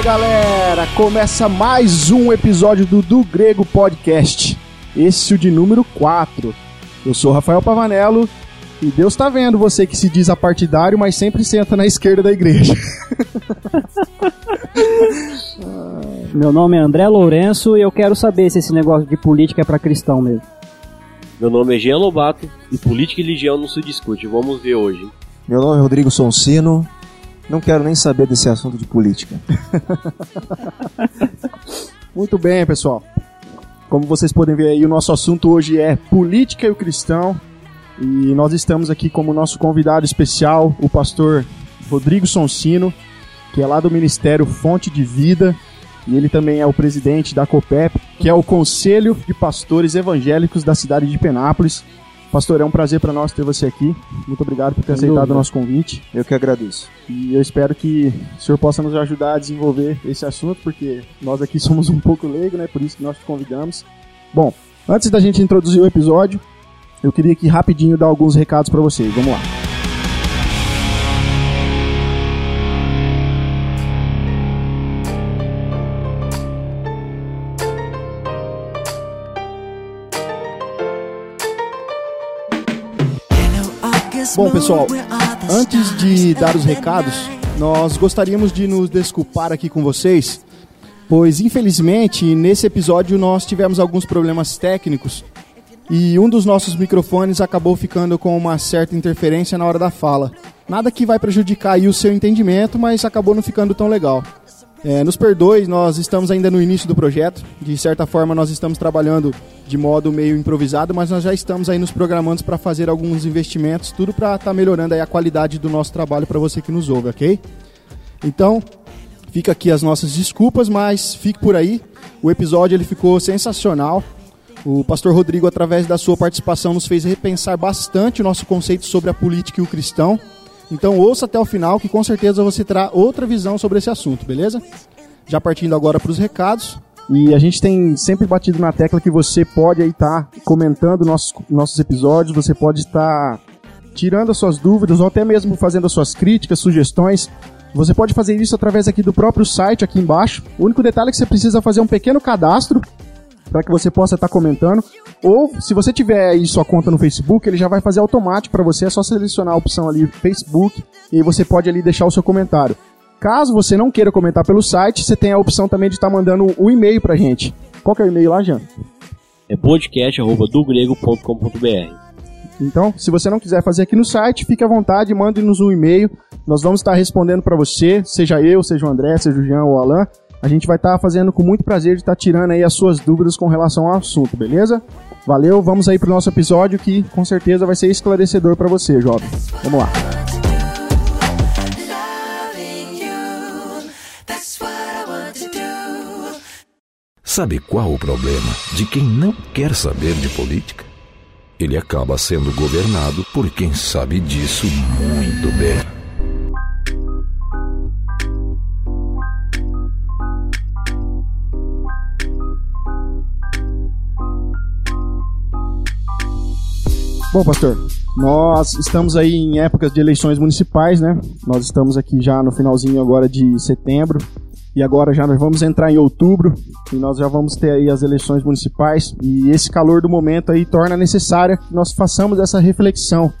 Fala galera, começa mais um episódio do Do Grego Podcast. Esse é o de número 4. Eu sou Rafael Pavanello e Deus tá vendo você que se diz apartidário, mas sempre senta na esquerda da igreja. Meu nome é André Lourenço e eu quero saber se esse negócio de política é para cristão mesmo. Meu nome é Jean Lobato e política e religião não se discute. Vamos ver hoje. Meu nome é Rodrigo Sonsino. Não quero nem saber desse assunto de política. Muito bem, pessoal. Como vocês podem ver aí, o nosso assunto hoje é política e o cristão. E nós estamos aqui como nosso convidado especial, o pastor Rodrigo Sonsino, que é lá do Ministério Fonte de Vida, e ele também é o presidente da COPEP, que é o Conselho de Pastores Evangélicos da cidade de Penápolis. Pastor, é um prazer para nós ter você aqui. Muito obrigado por ter Sem aceitado dúvida. o nosso convite. Eu que agradeço. E eu espero que o senhor possa nos ajudar a desenvolver esse assunto, porque nós aqui somos um pouco leigos, né? Por isso que nós te convidamos. Bom, antes da gente introduzir o episódio, eu queria aqui rapidinho dar alguns recados para vocês. Vamos lá. Bom, pessoal, antes de dar os recados, nós gostaríamos de nos desculpar aqui com vocês, pois infelizmente nesse episódio nós tivemos alguns problemas técnicos e um dos nossos microfones acabou ficando com uma certa interferência na hora da fala. Nada que vai prejudicar o seu entendimento, mas acabou não ficando tão legal. É, nos perdoe, nós estamos ainda no início do projeto. De certa forma, nós estamos trabalhando de modo meio improvisado, mas nós já estamos aí nos programando para fazer alguns investimentos, tudo para estar melhorando aí a qualidade do nosso trabalho para você que nos ouve, ok? Então, fica aqui as nossas desculpas, mas fique por aí. O episódio ele ficou sensacional. O pastor Rodrigo, através da sua participação, nos fez repensar bastante o nosso conceito sobre a política e o cristão. Então ouça até o final que com certeza você terá outra visão sobre esse assunto, beleza? Já partindo agora para os recados. E a gente tem sempre batido na tecla que você pode estar comentando nossos, nossos episódios, você pode estar tirando as suas dúvidas ou até mesmo fazendo as suas críticas, sugestões. Você pode fazer isso através aqui do próprio site aqui embaixo. O único detalhe é que você precisa fazer um pequeno cadastro para que você possa estar comentando. Ou, se você tiver aí sua conta no Facebook, ele já vai fazer automático para você. É só selecionar a opção ali Facebook e você pode ali deixar o seu comentário. Caso você não queira comentar pelo site, você tem a opção também de estar mandando um e-mail pra gente. Qual que é o e-mail lá, Jean? É podcast.dogrego.com.br. Então, se você não quiser fazer aqui no site, fique à vontade, mande-nos um e-mail. Nós vamos estar respondendo para você, seja eu, seja o André, seja o Jean ou o Alan. A gente vai estar fazendo com muito prazer de estar tirando aí as suas dúvidas com relação ao assunto, beleza? Valeu, vamos aí pro nosso episódio que com certeza vai ser esclarecedor para você, jovem. Vamos lá. Sabe qual o problema de quem não quer saber de política? Ele acaba sendo governado por quem sabe disso muito bem. Bom, pastor, nós estamos aí em épocas de eleições municipais, né? Nós estamos aqui já no finalzinho agora de setembro e agora já nós vamos entrar em outubro e nós já vamos ter aí as eleições municipais e esse calor do momento aí torna necessária que nós façamos essa reflexão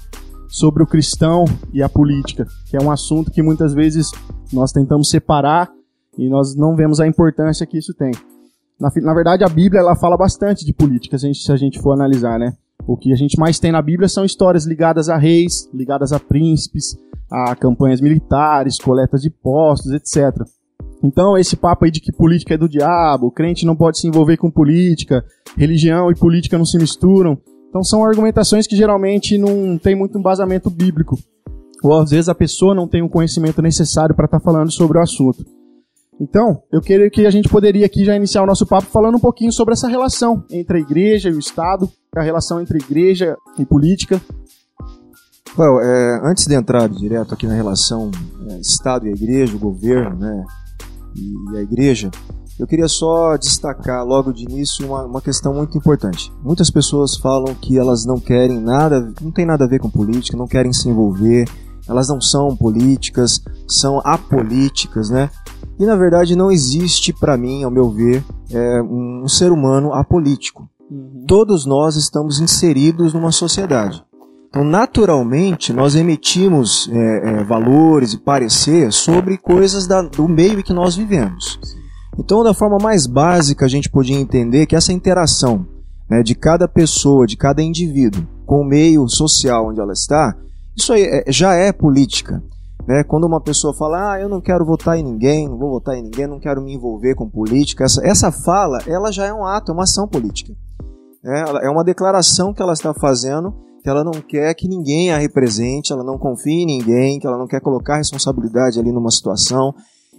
sobre o cristão e a política, que é um assunto que muitas vezes nós tentamos separar e nós não vemos a importância que isso tem. Na, na verdade, a Bíblia ela fala bastante de política, se a gente, se a gente for analisar, né? O que a gente mais tem na Bíblia são histórias ligadas a reis, ligadas a príncipes, a campanhas militares, coletas de impostos, etc. Então, esse papo aí de que política é do diabo, crente não pode se envolver com política, religião e política não se misturam. Então, são argumentações que geralmente não tem muito embasamento bíblico. Ou às vezes a pessoa não tem o conhecimento necessário para estar falando sobre o assunto. Então, eu creio que a gente poderia aqui já iniciar o nosso papo falando um pouquinho sobre essa relação entre a igreja e o Estado, a relação entre igreja e política. Well, é, antes de entrar direto aqui na relação é, Estado e igreja, o governo né, e, e a igreja, eu queria só destacar logo de início uma, uma questão muito importante. Muitas pessoas falam que elas não querem nada, não tem nada a ver com política, não querem se envolver, elas não são políticas, são apolíticas, né? E na verdade não existe para mim, ao meu ver, é, um ser humano apolítico. Todos nós estamos inseridos numa sociedade. Então, naturalmente, nós emitimos é, é, valores e parecer sobre coisas da- do meio em que nós vivemos. Então, da forma mais básica, a gente podia entender que essa interação né, de cada pessoa, de cada indivíduo, com o meio social onde ela está, isso aí é- já é política. Né? Quando uma pessoa fala, ah, eu não quero votar em ninguém, não vou votar em ninguém, não quero me envolver com política, essa, essa fala, ela já é um ato, é uma ação política. É, ela- é uma declaração que ela está fazendo que ela não quer que ninguém a represente, ela não confia em ninguém, que ela não quer colocar responsabilidade ali numa situação.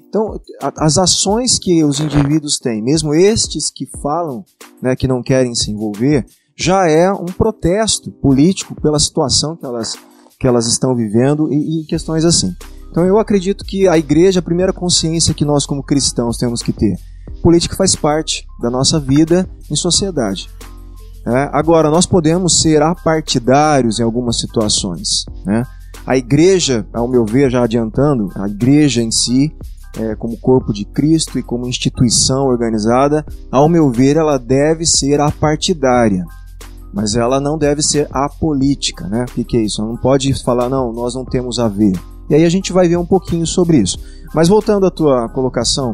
Então, as ações que os indivíduos têm, mesmo estes que falam né, que não querem se envolver, já é um protesto político pela situação que elas, que elas estão vivendo e, e questões assim. Então, eu acredito que a igreja, a primeira consciência que nós, como cristãos, temos que ter, política faz parte da nossa vida em sociedade. Né? agora, nós podemos ser apartidários em algumas situações. Né? A igreja, ao meu ver, já adiantando, a igreja em si, é, como corpo de Cristo e como instituição organizada, ao meu ver, ela deve ser apartidária. Mas ela não deve ser apolítica, né? O que, que é isso? Ela não pode falar, não, nós não temos a ver. E aí a gente vai ver um pouquinho sobre isso. Mas voltando à tua colocação,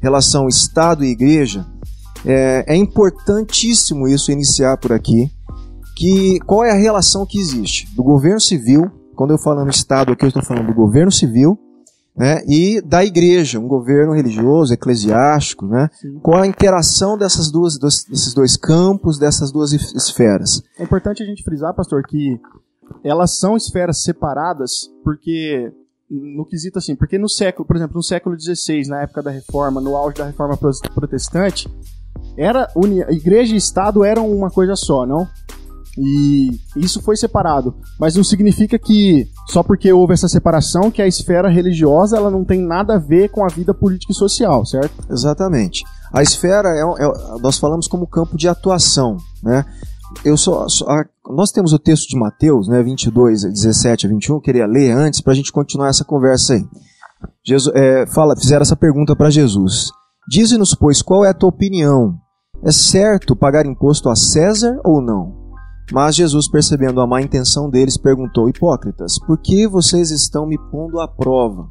relação Estado e Igreja, é, é importantíssimo isso iniciar por aqui. Que qual é a relação que existe do governo civil? Quando eu falo no Estado aqui, eu estou falando do governo civil né, e da igreja, um governo religioso, eclesiástico, né? Qual a interação dessas duas, dos- desses dois campos, dessas duas es- esferas? É importante a gente frisar, pastor, que elas são esferas separadas porque no quesito assim, porque no século, por exemplo, no século XVI, na época da Reforma, no auge da Reforma pro- protestante, era uni- igreja e Estado eram uma coisa só, não? E isso foi separado, mas não significa que só porque houve essa separação que a esfera religiosa ela não tem nada a ver com a vida política e social, certo? Exatamente. A esfera é, é- nós falamos como campo de atuação, né? Eu só, só- a- nós temos o texto de Mateus, né, 22, 17 a 21, eu queria ler antes para a gente continuar essa conversa aí. Jesus, é, fala, fizeram essa pergunta para Jesus. Dize-nos, pois, qual é a tua opinião? É certo pagar imposto a César ou não? Mas Jesus, percebendo a má intenção deles, perguntou: Hipócritas, por que vocês estão me pondo à prova?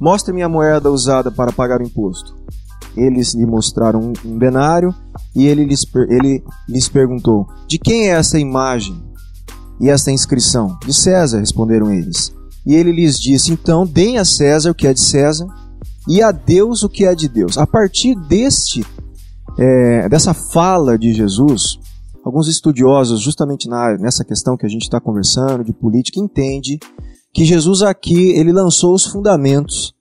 Mostre-me a moeda usada para pagar o imposto. Eles lhe mostraram um, denário e ele lhes, ele lhes perguntou: De quem é essa imagem e esta inscrição? De César, responderam eles. E ele lhes disse: Então, deem a César o que é de César e a Deus o que é de Deus. A partir deste, é, dessa fala de Jesus, alguns estudiosos, justamente na, nessa questão que a gente está conversando de política, entende que Jesus aqui ele lançou os fundamentos,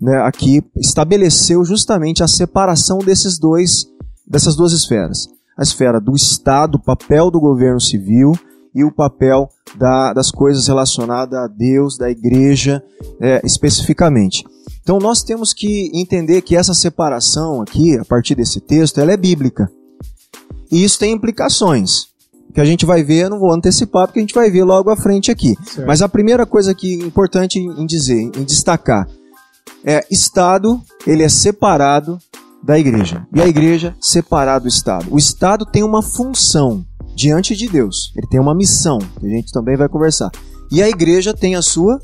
né, aqui estabeleceu justamente a separação desses dois, dessas duas esferas, a esfera do Estado, o papel do governo civil e o papel da- das coisas relacionadas a Deus, da Igreja, é, especificamente. Então nós temos que entender que essa separação aqui, a partir desse texto, ela é bíblica. E isso tem implicações. Que a gente vai ver, eu não vou antecipar, porque a gente vai ver logo à frente aqui. Mas a primeira coisa que é importante em dizer, em destacar, é Estado, ele é separado da igreja. E a igreja separada do Estado. O Estado tem uma função diante de Deus. Ele tem uma missão, que a gente também vai conversar. E a igreja tem a sua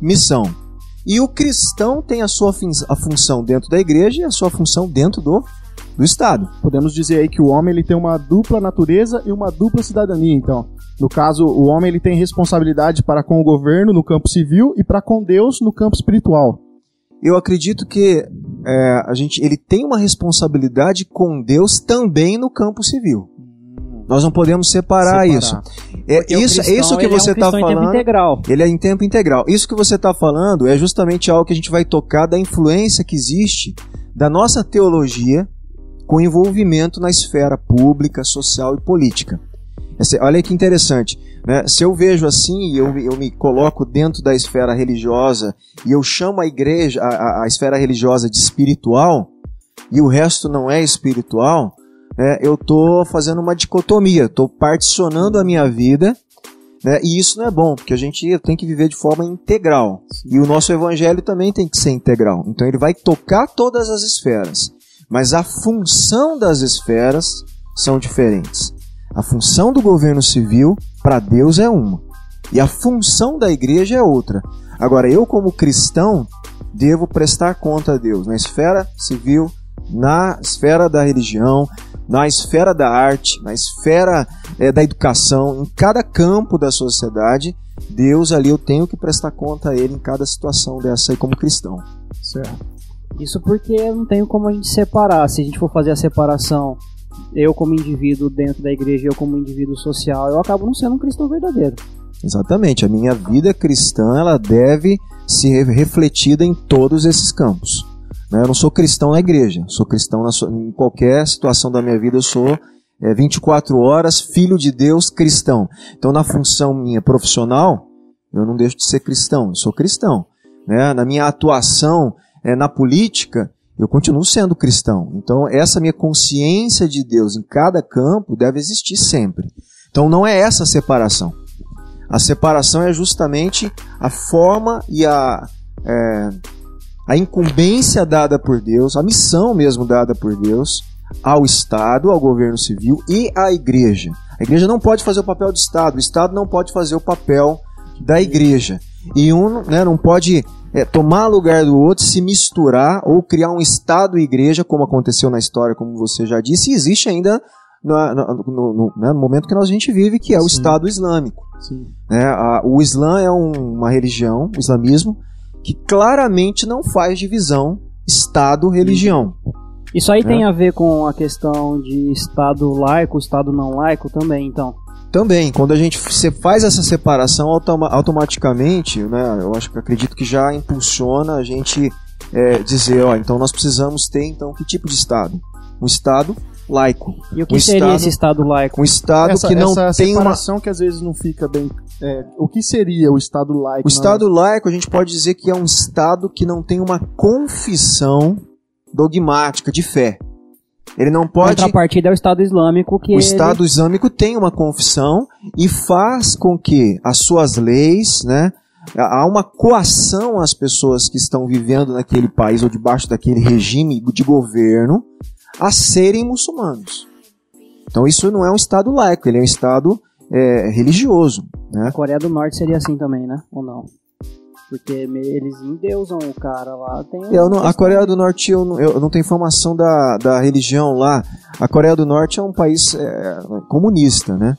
missão. E o cristão tem a sua a função dentro da igreja e a sua função dentro do, do Estado. Podemos dizer aí que o homem ele tem uma dupla natureza e uma dupla cidadania, então. No caso, o homem ele tem responsabilidade para com o governo no campo civil e para com Deus no campo espiritual. Eu acredito que é, a gente, ele tem uma responsabilidade com Deus também no campo civil. Nós não podemos separar, Separar. isso. É Porque o isso, cristão, isso que você é um está cristão em tempo falando. integral. Ele é em tempo integral. Isso que você está falando é justamente algo que a gente vai tocar da influência que existe da nossa teologia com envolvimento na esfera pública, social e política. Olha que interessante. Né? Se eu vejo assim e eu, me- eu me coloco dentro da esfera religiosa e eu chamo a igreja, a, a- a esfera religiosa de espiritual e o resto não é espiritual, né? eu estou fazendo uma dicotomia, estou particionando a minha vida Né? E isso não é bom, porque a gente tem que viver de forma integral. E o nosso evangelho também tem que ser integral. Então ele vai tocar todas as esferas. Mas a função das esferas são diferentes. A função do governo civil para Deus é uma. E a função da igreja é outra. Agora, eu, como cristão, devo prestar conta a Deus na esfera civil, na esfera da religião, na esfera da arte, na esfera eh, da educação, em cada campo da sociedade, Deus ali eu tenho que prestar conta a Ele em cada situação dessa aí como cristão. Certo. Isso porque não tem como a gente separar. Se a gente for fazer a separação, eu como indivíduo dentro da igreja e eu como indivíduo social, eu acabo não sendo um cristão verdadeiro. Exatamente, a minha vida cristã ela deve ser re- refletida em todos esses campos. Né? Eu não sou cristão na igreja, sou cristão em qualquer situação da minha vida, eu sou é, 24 horas filho de Deus cristão. Então, na função minha profissional, eu não deixo de ser cristão, eu sou cristão. né? Na minha atuação é, na política, eu continuo sendo cristão. Então, essa minha consciência de Deus em cada campo deve existir sempre. Então, não é essa a separação. A separação é justamente a forma e a, é, a incumbência dada por Deus, a missão mesmo dada por Deus ao Estado, ao governo civil e à igreja. A igreja não pode fazer o papel do Estado, o Estado não pode fazer o papel da igreja. E um né, não pode é, tomar lugar do outro, se misturar ou criar um Estado e igreja, como aconteceu na história, como você já disse, e existe ainda na- no, no- né, no momento que nós a gente vive, que é o Sim. Estado Islâmico. Sim. né? A- o Islã é um- uma religião, o islamismo, que claramente não faz divisão Estado-religião. Isso aí É. tem a ver com a questão de Estado laico, Estado não laico também, então. Também, quando a gente faz essa separação automa- automaticamente, né, eu acho que acredito que já impulsiona a gente é, dizer, ó, então nós precisamos ter então que tipo de Estado? Um Estado laico, E o que Um seria Estado- esse Estado laico? um Estado essa, que não essa tem uma separação que às vezes não fica bem. é, o que seria o Estado laico? O Estado laico, a gente pode dizer que é um Estado que não tem uma confissão dogmática de fé. Ele não A pode. contrapartida é o Estado Islâmico, que O ele- Estado Islâmico tem uma confissão e faz com que as suas leis, né, há uma coação às pessoas que estão vivendo naquele país ou debaixo daquele regime de governo a serem muçulmanos. Então isso não é um Estado laico, ele é um Estado é, religioso. Né? A Coreia do Norte seria assim também, né? Ou não? Porque eles endeusam o cara lá. Tem Eu não- a Coreia do Norte, eu não, eu não tenho informação da, da religião lá. A Coreia do Norte é um país é, comunista, né?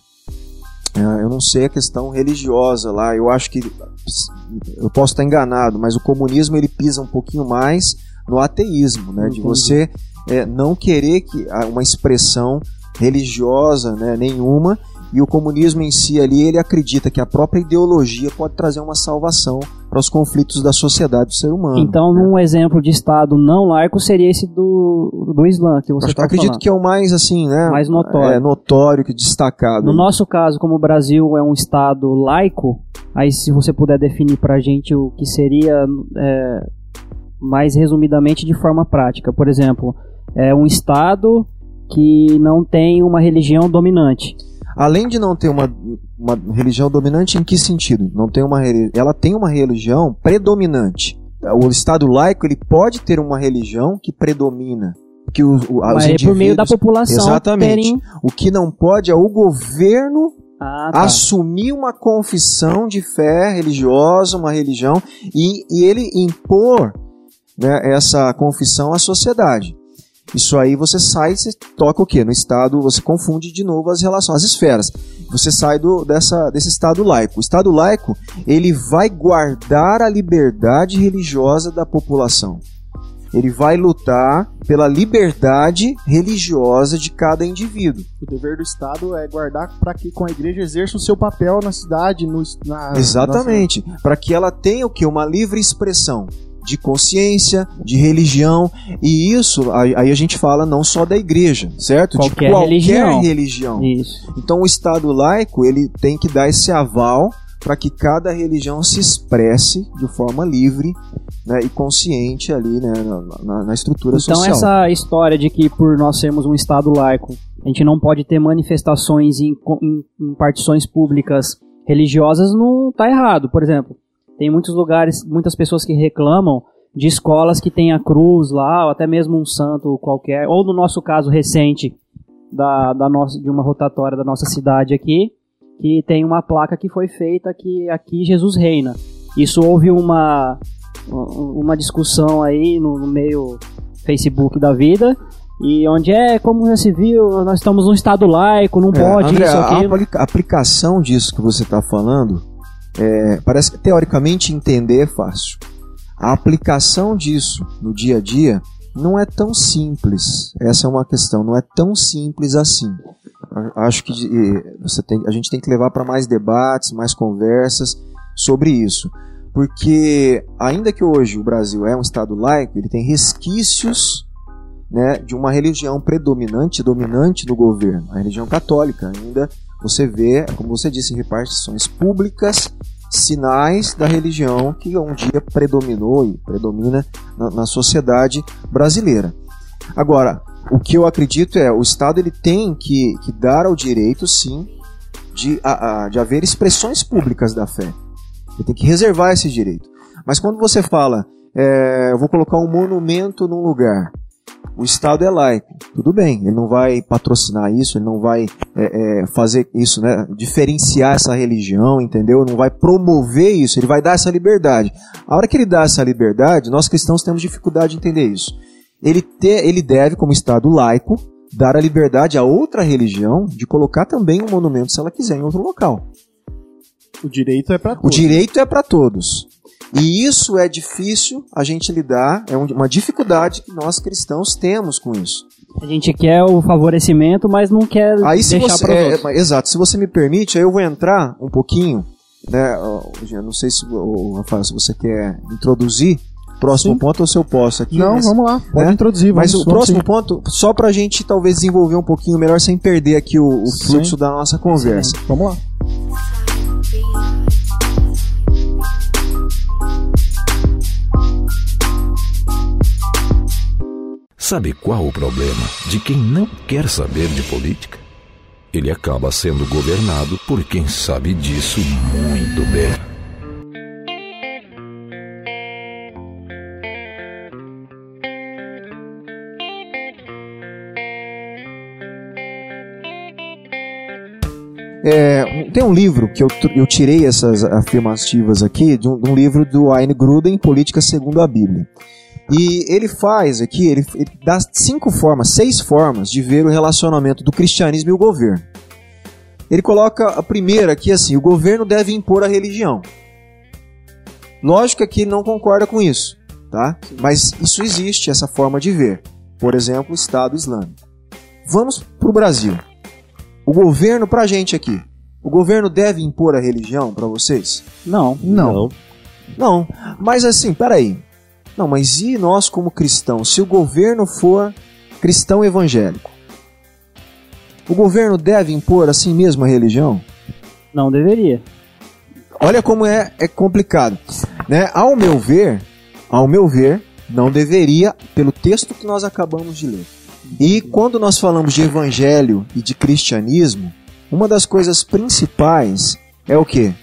É, eu não sei a questão religiosa lá. Eu acho que eu posso estar enganado, mas o comunismo ele pisa um pouquinho mais no ateísmo, né? De Entendi. você é, não querer que uma expressão religiosa, né, nenhuma. E o comunismo em si ali, ele acredita que a própria ideologia pode trazer uma salvação para os conflitos da sociedade do ser humano. Então, num exemplo de Estado não laico, seria esse do, do Islã que você Acho que está acredito falando. que é o mais assim, né? Mais notório. É, notório, que destacado. No nosso caso, como o Brasil é um Estado laico, aí se você puder definir pra gente o que seria, é, mais resumidamente, de forma prática. Por exemplo, é um Estado que não tem uma religião dominante. Além de não ter uma, uma religião dominante, em que sentido? Não tem uma ela tem uma religião predominante. O Estado laico ele pode ter uma religião que predomina, que o, o, os Mas é por meio da população Exatamente. terem... O que não pode é o governo Ah, tá. assumir uma confissão de fé religiosa, uma religião, e, e ele impor né, essa confissão à sociedade. Isso aí você sai, você toca o quê? No estado, você confunde de novo as relações, as esferas. Você sai do, dessa, desse estado laico. O estado laico, ele vai guardar a liberdade religiosa da população. Ele vai lutar pela liberdade religiosa de cada indivíduo. O dever do Estado é guardar para que com a igreja exerça o seu papel na cidade, no, na, Exatamente. Para que ela tenha o que? Uma livre expressão de consciência, de religião. E isso, aí aí a gente fala não só da igreja, certo? Qualquer de qualquer religião. religião. Isso. Então o Estado laico, ele tem que dar esse aval para que cada religião se expresse de forma livre né, e consciente ali né, na, na- estrutura Então social. essa história de que por nós sermos um Estado laico, a gente não pode ter manifestações em, em- em partições públicas religiosas não tá errado. Por exemplo, tem muitos lugares, muitas pessoas que reclamam de escolas que tem a cruz lá, ou até mesmo um santo qualquer, ou no nosso caso recente da, da nossa, de uma rotatória da nossa cidade aqui, que tem uma placa que foi feita que aqui Jesus reina. Isso houve uma, uma discussão aí no, no meio Facebook da vida, e onde é, como já se viu, nós estamos num estado laico, não É, pode André, isso, a aquilo. aplica- a aplicação disso que você está falando, é, parece que teoricamente entender é fácil. A aplicação disso no dia a dia não é tão simples. Essa é uma questão, não é tão simples assim. Acho que tem, a gente tem que levar para mais debates, mais conversas sobre isso. Porque, ainda que hoje o Brasil é um Estado laico, ele tem resquícios né, de uma religião predominante, dominante no governo, a religião católica. Ainda você vê, como você disse, em repartições públicas, sinais da religião que um dia predominou e predomina na, na sociedade brasileira. Agora, o que eu acredito é o Estado ele tem que, que dar ao direito, sim, de, a- a- de haver expressões públicas da fé. Ele tem que reservar esse direito. Mas quando você fala, é, eu vou colocar um monumento num lugar, o Estado é laico, tudo bem, ele não vai patrocinar isso, ele não vai é, é, fazer isso, né, diferenciar essa religião, entendeu? Não vai promover isso, ele vai dar essa liberdade. A hora que ele dá essa liberdade, nós cristãos temos dificuldade de entender isso. Ele, te, ele deve, como Estado laico, dar a liberdade a outra religião de colocar também um monumento, se ela quiser, em outro local. O direito é para O direito é para todos. E isso é difícil a gente lidar, é um- uma dificuldade que nós cristãos temos com isso. A gente quer o favorecimento, mas não quer Aí se deixar você, para é, é, exato, se você me permite, aí eu vou entrar um pouquinho, né, Jean, não sei se o Rafael, se você quer introduzir o próximo Sim. ponto ou se eu posso aqui. Não, mas, vamos lá, pode né? introduzir. Mas o vamos próximo sim. ponto, só pra gente talvez desenvolver um pouquinho melhor sem perder aqui o, o Sim. fluxo da nossa conversa. Vamos lá. Sabe qual o problema de quem não quer saber de política? Ele acaba sendo governado por quem sabe disso muito bem. É, tem um livro que eu, eu tirei essas afirmativas aqui de um, de um livro do Ayn Gruden, Política segundo a Bíblia. E ele faz aqui, ele, ele dá cinco formas, seis formas de ver o relacionamento do cristianismo e o governo. Ele coloca a primeira aqui assim: o governo deve impor a religião. Lógico que ele não concorda com isso, tá? Mas isso existe, essa forma de ver. Por exemplo, o Estado Islâmico. Vamos para o Brasil. O governo, pra gente aqui, o governo deve impor a religião pra vocês? Não. Não. Não. Mas assim, peraí. Não, mas e nós como cristãos? Se o governo for cristão evangélico, o governo deve impor assim mesmo a religião? Não deveria. Olha como é, é complicado. Né? Ao meu ver, ao meu ver, não deveria, pelo texto que nós acabamos de ler. E quando nós falamos de evangelho e de cristianismo, uma das coisas principais é o que?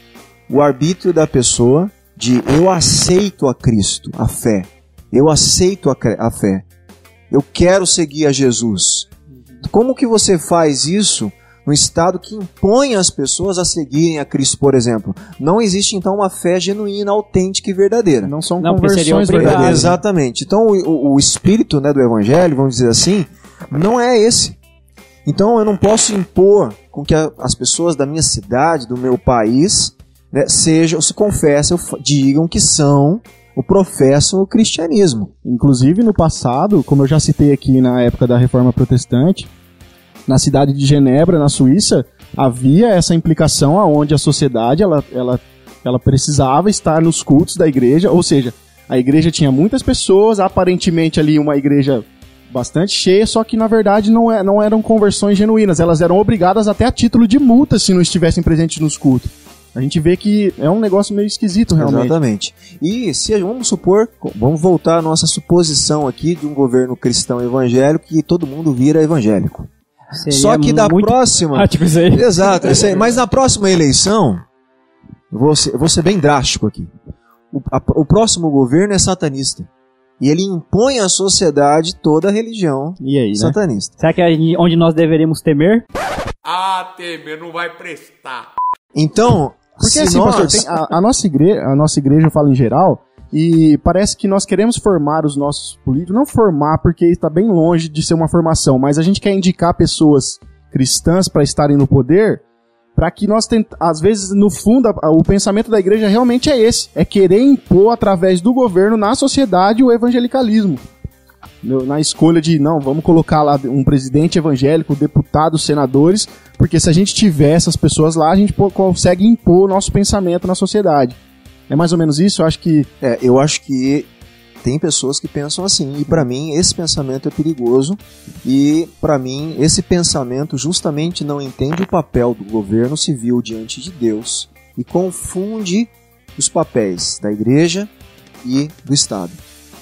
O arbítrio da pessoa de eu aceito a Cristo, a fé. Eu aceito a, a fé. Eu quero seguir a Jesus. Como que você faz isso no estado que impõe as pessoas a seguirem a Cristo, por exemplo? Não existe então uma fé genuína, autêntica e verdadeira. Não são Não, conversões verdadeiras. Exatamente. Então o, o- o espírito né, do evangelho, vamos dizer assim, não é esse. Então eu não posso impor com que a- as pessoas da minha cidade, do meu país, né, sejam, se confessem, digam que são ou professam o cristianismo. Inclusive, no passado, como eu já citei aqui na época da Reforma Protestante, na cidade de Genebra, na Suíça, havia essa implicação aonde a sociedade ela, ela, ela precisava estar nos cultos da igreja, ou seja, a igreja tinha muitas pessoas, aparentemente ali uma igreja bastante cheia, só que na verdade não, é, não eram conversões genuínas, elas eram obrigadas até a título de multa se não estivessem presentes nos cultos. A gente vê que é um negócio meio esquisito realmente. Exatamente. E se vamos supor, vamos voltar à nossa suposição aqui de um governo cristão evangélico que todo mundo vira evangélico. Seria Só que da muito próxima. prático isso aí. Exato, isso aí. mas na próxima eleição, vou ser, vou ser bem drástico aqui. O, a- o próximo governo é satanista. E ele impõe à sociedade toda a religião E aí, né? satanista. Será que é onde nós deveríamos temer? Ah, Temer, não vai prestar. Então, Porque se assim, nós... pastor, tem a, a nossa igreja, a nossa igreja eu falo em geral, e parece que nós queremos formar os nossos políticos, não formar porque está bem longe de ser uma formação, mas a gente quer indicar pessoas cristãs para estarem no poder, para que nós tent... às vezes no fundo a- o pensamento da igreja realmente é esse, é querer impor através do governo na sociedade o evangelicalismo. Na escolha de, não, vamos colocar lá um presidente evangélico, deputados, senadores, porque se a gente tiver essas pessoas lá, a gente consegue impor o nosso pensamento na sociedade. É mais ou menos isso? Eu acho que. É, eu acho que tem pessoas que pensam assim, e para mim esse pensamento é perigoso, e para mim esse pensamento justamente não entende o papel do governo civil diante de Deus e confunde os papéis da igreja e do Estado.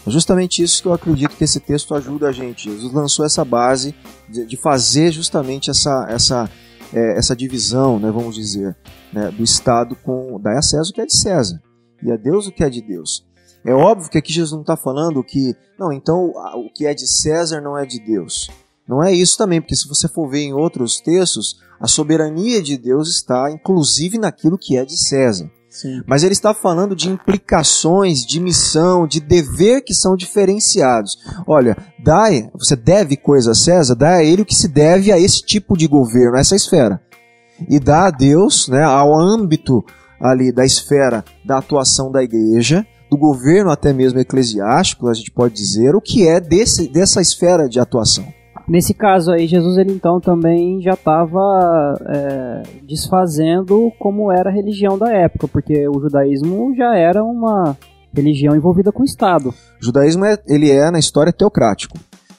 É justamente isso que eu acredito que esse texto ajuda a gente. Jesus lançou essa base de, de fazer justamente essa, essa, é, essa divisão, né, vamos dizer, né, do Estado com dá a César o que é de César e a Deus o que é de Deus. É óbvio que aqui Jesus não está falando que, não, então o que é de César não é de Deus. Não é isso também, porque se você for ver em outros textos, a soberania de Deus está inclusive naquilo que é de César. Mas ele está falando de implicações, de missão, de dever que são diferenciados. Olha, dai, você deve coisa a César, dá a ele o que se deve a esse tipo de governo, a essa esfera. E dá a Deus, né, ao âmbito ali da esfera da atuação da igreja, do governo até mesmo eclesiástico, a gente pode dizer, o que é desse, dessa esfera de atuação. Nesse caso aí, Jesus ele então também já estava desfazendo como era a religião da época, porque o judaísmo já era uma religião envolvida com o Estado. O judaísmo é, ele é na história teocrático,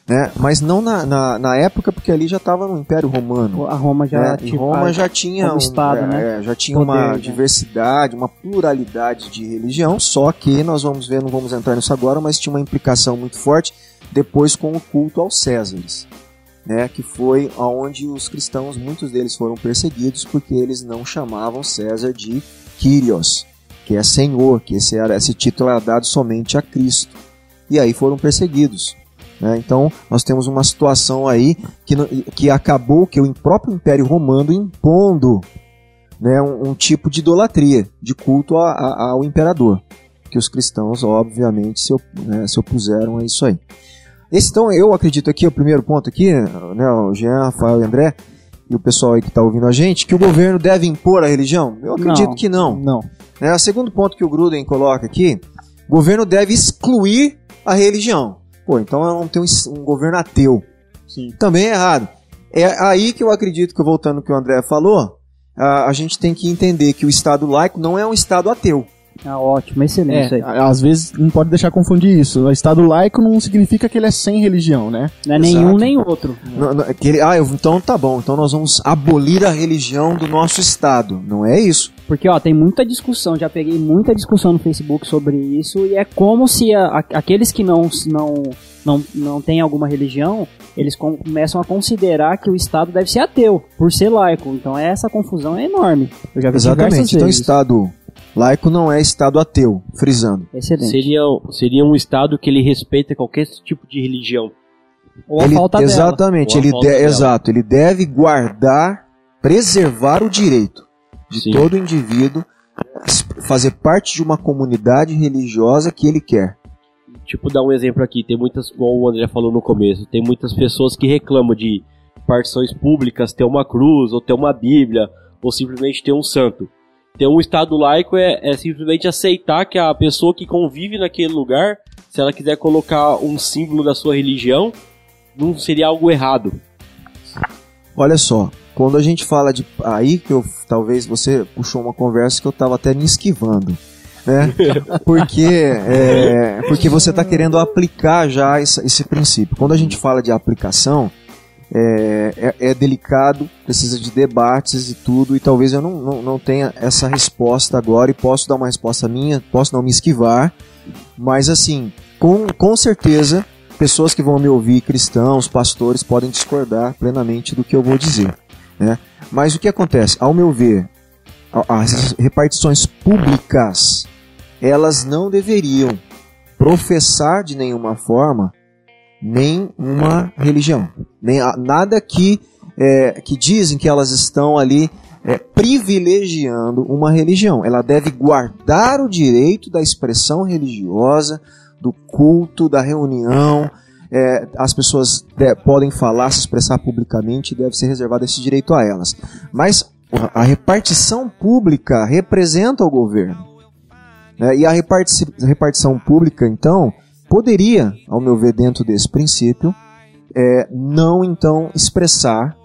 né? mas não na, na, na época, porque ali já estava no Império Romano. A Roma já né? Tipo, Roma já tinha, um- Estado, é, né? é, já tinha Poder, uma né? diversidade, uma pluralidade de religião, só que nós vamos ver, não vamos entrar nisso agora, mas tinha uma implicação muito forte depois com o culto aos Césares. Né, que foi aonde os cristãos, muitos deles foram perseguidos porque eles não chamavam César de Kyrios, que é Senhor, que esse, era, esse título era dado somente a Cristo. E aí foram perseguidos. né? Então nós temos uma situação aí que, que acabou que o próprio Império Romano impondo né, um, um tipo de idolatria, de culto a- a- ao imperador, que os cristãos obviamente se, op- né, se opuseram a isso aí. Esse, então, eu acredito aqui, o primeiro ponto aqui, né, o Jean, Rafael e André, e o pessoal aí que está ouvindo a gente, que o governo deve impor a religião? Eu acredito Não. que não. Não. Né, o segundo ponto que o Gruden coloca aqui, o governo deve excluir a religião. Pô, então não tenho um governo ateu. Sim. Também é errado. É aí que eu acredito que, voltando ao que o André falou, a, a gente tem que entender que o Estado laico não é um Estado ateu. Ah, ótimo, excelente isso É, aí. a- às vezes não pode deixar confundir isso. O Estado laico não significa que ele é sem religião, né? Não é Exato. nenhum nem outro. Não- não- que ele- ah, eu- então tá bom, então nós vamos abolir a religião do nosso Estado. Não é isso. Porque, ó, tem muita discussão, já peguei muita discussão no Facebook sobre isso, e é como se a- a- aqueles que não, não, não, não têm alguma religião, eles com- começam a considerar que o Estado deve ser ateu, por ser laico. Então essa confusão é enorme. Eu já vi Exatamente. Então, vezes. Estado laico não é Estado ateu, frisando. Excelente. Seria, seria um estado que ele respeita qualquer tipo de religião. Ou a Ele- falta dela. exatamente, Ou a ele falta de- dela. exato, ele deve guardar, preservar o direito de Sim. todo indivíduo fazer parte de uma comunidade religiosa que ele quer. Tipo, dar um exemplo aqui, tem muitas, como o André falou no começo, tem muitas pessoas que reclamam de partições públicas ter uma cruz, ou ter uma bíblia, ou simplesmente ter um santo. Ter um estado laico é, é simplesmente aceitar que a pessoa que convive naquele lugar, se ela quiser colocar um símbolo da sua religião, não seria algo errado. Olha só, quando a gente fala de. Aí que eu. Talvez você puxou uma conversa que eu estava até me esquivando. Né? Porque, é, porque você está querendo aplicar já esse, esse princípio. Quando a gente fala de aplicação, é, é- é delicado, precisa de debates e tudo, e talvez eu não, não, não tenha essa resposta agora e posso dar uma resposta minha, posso não me esquivar, mas assim, com, com certeza, pessoas que vão me ouvir, cristãos, pastores, podem discordar plenamente do que eu vou dizer. Né? Mas o que acontece? Ao meu ver, as repartições públicas, elas não deveriam professar de nenhuma forma nem uma religião, nem nada que é, que dizem que elas estão ali é, privilegiando uma religião. Ela deve guardar o direito da expressão religiosa, do culto, da reunião. É, as pessoas de- podem falar, se expressar publicamente, deve ser reservado esse direito a elas. Mas a repartição pública representa o governo. né? E a reparti- repartição pública, então, poderia, ao meu ver, dentro desse princípio, é, não então expressar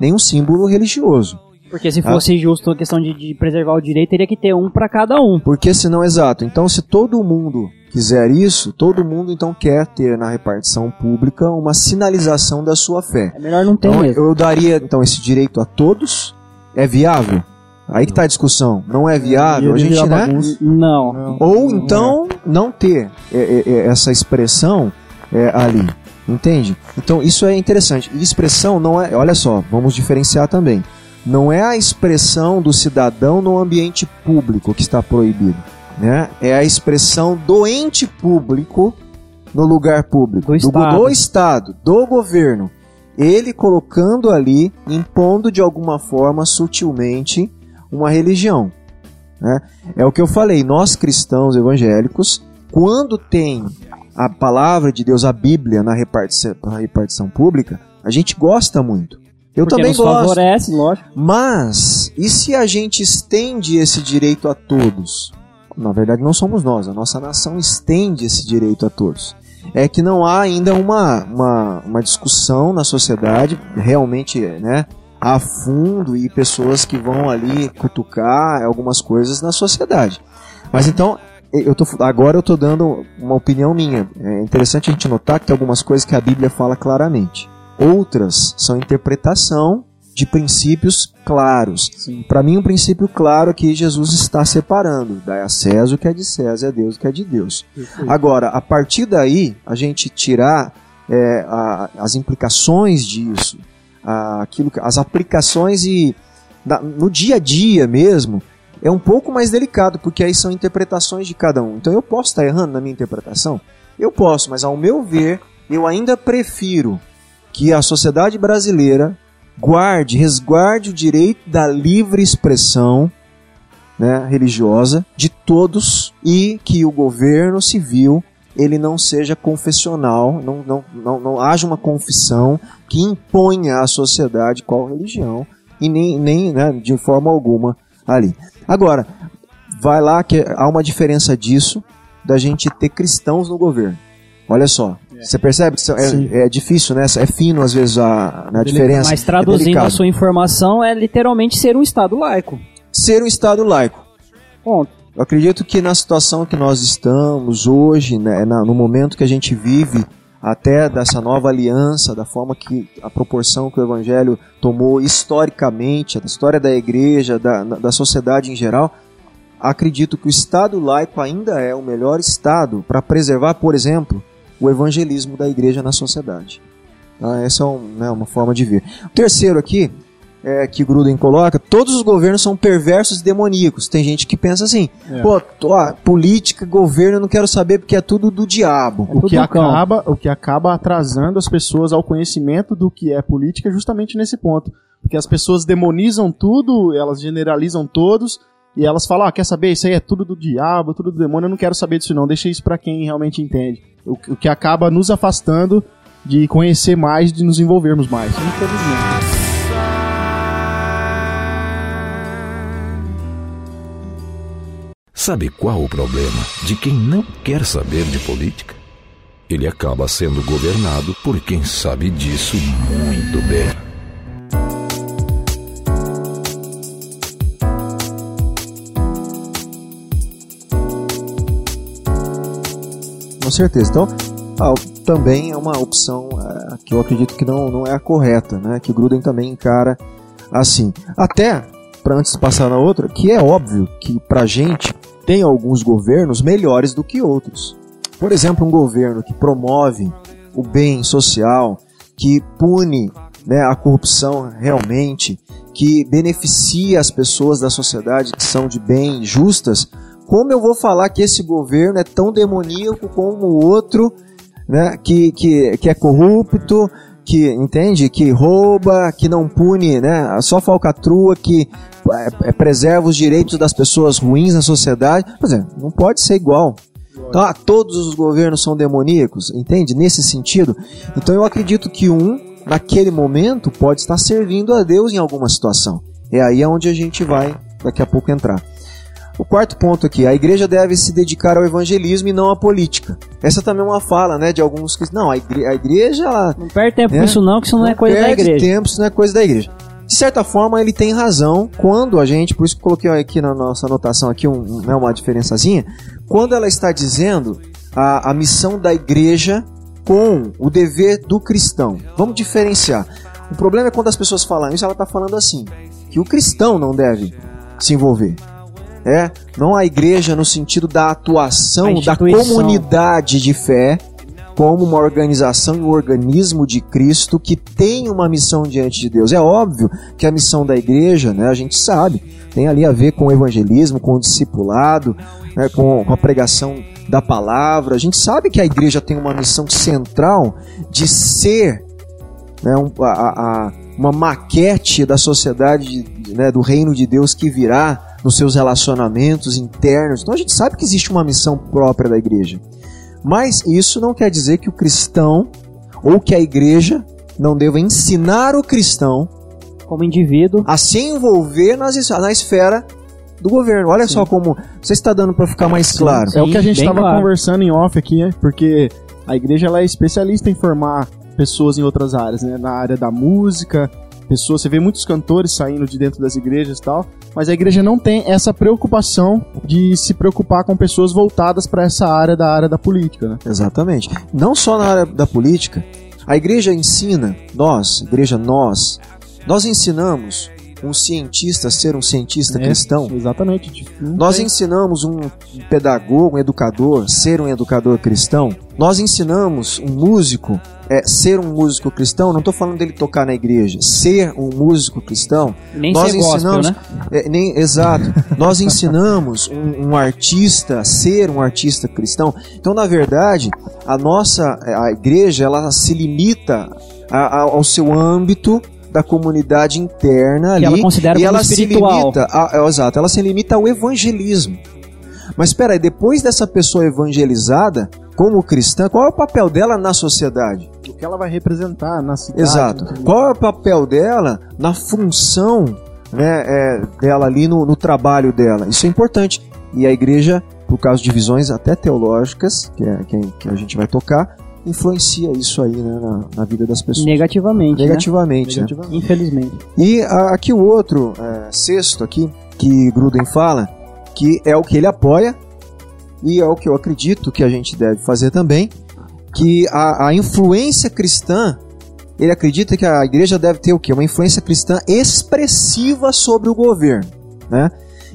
nenhum símbolo religioso. Porque se Ah. fosse justo a questão de, de preservar o direito, teria que ter um para cada um. Porque senão, exato. Então, se todo mundo quiser isso, todo mundo então quer ter na repartição pública uma sinalização da sua fé. É melhor não ter Então, mesmo. eu daria então esse direito a todos. É viável? Aí que tá a discussão. Não é viável, a gente, né? Não. Não. Ou então não ter é, é, é, essa expressão ali. Entende? Então isso é interessante. E expressão não é. Olha só, vamos diferenciar também. Não é a expressão do cidadão no ambiente público que está proibido. Né? É a expressão do ente público no lugar público. Do Estado. do Estado, do governo. Ele colocando ali, impondo de alguma forma, sutilmente, uma religião. né? É o que eu falei, nós cristãos evangélicos, quando tem a palavra de Deus, a Bíblia, na repartição, na repartição pública, a gente gosta muito. Eu Porque também gosto. favorece, lógico. Mas, e se a gente estende esse direito a todos? Na verdade, não somos nós, a nossa nação estende esse direito a todos. É que não há ainda uma, uma, uma discussão na sociedade, realmente, né, a fundo, e pessoas que vão ali cutucar algumas coisas na sociedade. Mas então, eu tô, agora eu estou dando uma opinião minha. É interessante a gente notar que tem algumas coisas que a Bíblia fala claramente. Outras são interpretação de princípios claros. Para mim, um princípio claro é que Jesus está separando. Dá a César o que é de César, a Deus o que é de Deus. Agora, a partir daí, a gente tirar é, a- as implicações disso, aquilo, as aplicações e no dia a dia mesmo, é um pouco mais delicado, porque aí são interpretações de cada um. Então eu posso estar errando na minha interpretação? Eu posso, mas ao meu ver, eu ainda prefiro que a sociedade brasileira guarde, resguarde o direito da livre expressão né, religiosa de todos e que o governo civil ele não seja confessional, não, não, não, não haja uma confissão que imponha à sociedade qual religião e nem, nem né, de forma alguma ali. Agora, vai lá que há uma diferença disso da gente ter cristãos no governo. Olha só, você percebe que é, é difícil, né? É fino às vezes a, né, a diferença. Mas é traduzindo delicado. a sua informação, é literalmente ser um Estado laico. Ser um Estado laico. Ponto. Eu acredito que na situação que nós estamos hoje, né, no momento que a gente vive, até dessa nova aliança, da forma que a proporção que o Evangelho tomou historicamente, da história da igreja, da, da sociedade em geral, acredito que o Estado laico ainda é o melhor Estado para preservar, por exemplo, o evangelismo da igreja na sociedade. Tá? Essa é um, né, uma forma de ver. O terceiro aqui, é, que Gruden coloca, todos os governos são perversos e demoníacos. Tem gente que pensa assim, pô, tô- ah, política, governo, eu não quero saber porque é tudo do diabo. O que, cão. acaba, o que acaba atrasando as pessoas ao conhecimento do que é política é justamente nesse ponto. Porque as pessoas demonizam tudo, elas generalizam todos, e elas falam, ah, quer saber, isso aí é tudo do diabo, tudo do demônio, eu não quero saber disso não, deixa isso pra quem realmente entende. O, o que acaba nos afastando de conhecer mais, de nos envolvermos mais. Infelizmente. Sabe qual o problema de quem não quer saber de política? Ele acaba sendo governado por quem sabe disso muito bem. Com certeza. Então, ah, também é uma opção é, que eu acredito que não, não é a correta, né? Que o Gruden também encara assim. Até, para antes de passar na outra, que é óbvio que pra gente tem alguns governos melhores do que outros. Por exemplo, um governo que promove o bem social, que pune né, a corrupção realmente, que beneficia as pessoas da sociedade que são de bem, justas, como eu vou falar que esse governo é tão demoníaco como o outro, né, que, que, que é corrupto, que entende, que rouba, que não pune, né, só falcatrua, que é, é, preserva os direitos das pessoas ruins na sociedade. Por exemplo, não pode ser igual. Então, ah, todos os governos são demoníacos, entende? Nesse sentido. Então eu acredito que um, naquele momento, pode estar servindo a Deus em alguma situação. É aí onde a gente vai daqui a pouco entrar. O quarto ponto aqui, a igreja deve se dedicar ao evangelismo e não à política. Essa também é uma fala, né, de alguns que não, a igreja, a igreja ela, Não perde tempo É. com isso não, que isso não, é coisa da perde igreja. tempo, isso não é coisa da igreja. De certa forma, ele tem razão quando a gente, por isso que eu coloquei aqui na nossa anotação aqui um- né, uma diferençazinha, quando ela está dizendo a, a missão da igreja com o dever do cristão. Vamos diferenciar. O problema é quando as pessoas falam isso, ela está falando assim, que o cristão não deve se envolver. É, não a igreja no sentido da atuação da comunidade de fé como uma organização e um organismo de Cristo que tem uma missão diante de Deus. É óbvio que a missão da igreja, né, a gente sabe, tem ali a ver com o evangelismo, com o discipulado, né, com, com a pregação da palavra. A gente sabe que a igreja tem uma missão central de ser né, um- a- a- uma maquete da sociedade, né, do reino de Deus que virá nos seus relacionamentos internos. Então a gente sabe que existe uma missão própria da igreja. Mas isso não quer dizer que o cristão ou que a igreja não deva ensinar o cristão Como indivíduo, a se envolver nas, na esfera do governo. Olha só como. Você está dando para ficar mais claro. É o que a gente estava claro. conversando em off aqui, né? Porque a igreja ela é especialista em formar pessoas em outras áreas, né? Na área da música, pessoas, você vê muitos cantores saindo de dentro das igrejas e tal, mas a igreja não tem essa preocupação de se preocupar com pessoas voltadas para essa área da área da política, né? Exatamente. Não só na área da política, a igreja ensina, nós, igreja nós, nós ensinamos um cientista a ser um cientista É, cristão. Exatamente. Nós ensinamos um pedagogo, um educador, ser um educador cristão. Nós ensinamos um músico é, ser um músico cristão. Não estou falando dele tocar na igreja. Ser um músico cristão. nem Nós ser gospel, ensinamos, né? é, nem, exato. Nós ensinamos um, um artista a ser um artista cristão. Então, na verdade, a nossa a igreja ela se limita a- a- ao seu âmbito da comunidade interna Que ali ela considera e ela se espiritual. limita, a, é, exato, ela se limita ao evangelismo. Mas espera aí, depois dessa pessoa evangelizada, como cristã, qual é o papel dela na sociedade? Que ela vai representar na cidade. Exato. Qual é o papel dela na função né, é, dela ali no, no trabalho dela? Isso é importante. E a igreja, por causa de visões até teológicas, que, é, que, que a gente vai tocar, influencia isso aí né, na, na vida das pessoas. Negativamente, né? Negativamente. né? Negativamente. Infelizmente. E a- aqui o outro, é, sexto aqui, que Gruden fala, que é o que ele apoia, e é o que eu acredito que a gente deve fazer também, que a, a influência cristã, ele acredita que a igreja deve ter o quê? Uma influência cristã expressiva sobre o governo, né?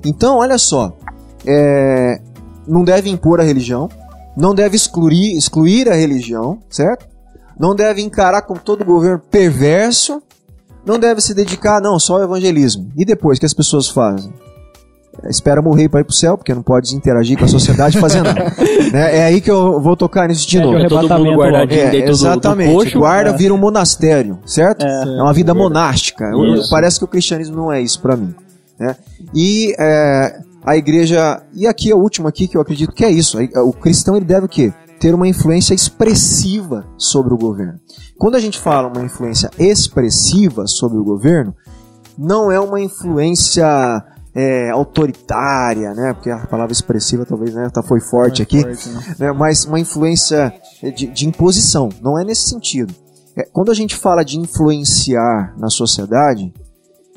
Então, olha só, é, não deve impor a religião, não deve excluir, excluir a religião, certo? Não deve encarar como todo governo perverso, não deve se dedicar, não, só ao evangelismo. E depois, o que as pessoas fazem? É, Espera morrer para ir pro céu, porque não pode interagir com a social fazendo nada. Né? É aí que eu vou tocar nisso de É, novo. que o Todo mundo guardadinho É, dentro do- do, exatamente. coxo. Guarda é. vira um monastério, certo? É, uma vida monástica. Isso. Parece que o cristianismo não é isso para mim. Né? E é, a igreja. E aqui é o último aqui que eu acredito que é isso. O cristão ele deve o quê? Ter uma influência expressiva sobre o governo. Quando a gente fala uma influência expressiva sobre o governo, não é uma influência é, autoritária, né? Porque a palavra expressiva talvez né, tá, foi forte aqui Forte, né? né, mas uma influência de, de imposição. Não é nesse sentido. É, quando a gente fala de influenciar na sociedade,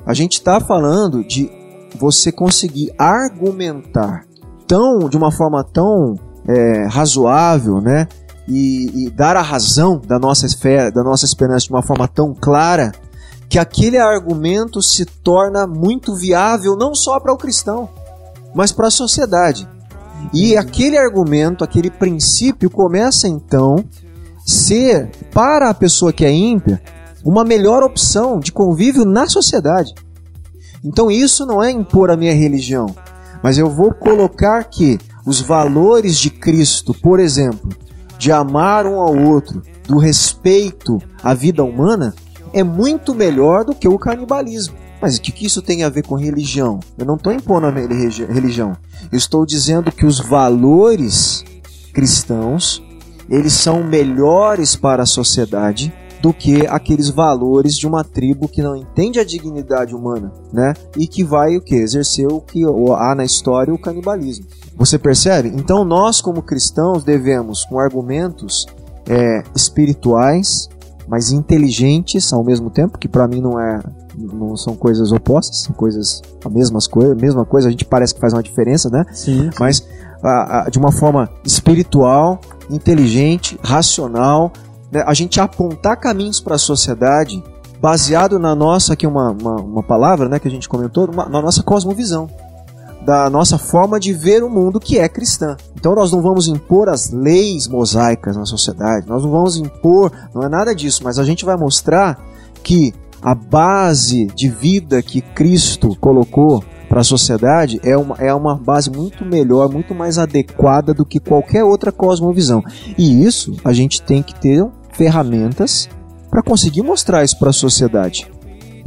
a gente está falando de você conseguir argumentar tão de uma forma tão é, razoável, né, e, e dar a razão da nossa fé, da nossa esperança de uma forma tão clara que aquele argumento se torna muito viável não só para o cristão, mas para a sociedade. E aquele argumento, aquele princípio começa então ser para a pessoa que é ímpia uma melhor opção de convívio na sociedade. Então isso não é impor a minha religião, mas eu vou colocar que os valores de Cristo, por exemplo, de amar um ao outro, do respeito à vida humana, é muito melhor do que o canibalismo. Mas o que que isso tem a ver com religião? Eu não estou impondo a religião. Eu estou dizendo que os valores cristãos, eles são melhores para a sociedade do que aqueles valores de uma tribo que não entende a dignidade humana, né? E que vai o que exercer o que há na história o canibalismo. Você percebe? Então nós como cristãos devemos com argumentos é, espirituais, mas inteligentes ao mesmo tempo, que para mim não é não são coisas opostas, são coisas a mesmas coisa, mesma coisa, a gente parece que faz uma diferença, né? Sim. mas ah, ah, de uma forma espiritual, inteligente, racional, né? a gente apontar caminhos para a sociedade baseado na nossa, aqui uma, uma, uma palavra né, que a gente comentou, uma- na nossa cosmovisão, da nossa forma de ver o mundo que é cristã. Então nós não vamos impor as leis mosaicas na sociedade, nós não vamos impor, não é nada disso, mas a gente vai mostrar que a base de vida que Cristo colocou para a sociedade é uma, é uma base muito melhor, muito mais adequada do que qualquer outra cosmovisão. E isso a gente tem que ter ferramentas para conseguir mostrar isso para a sociedade.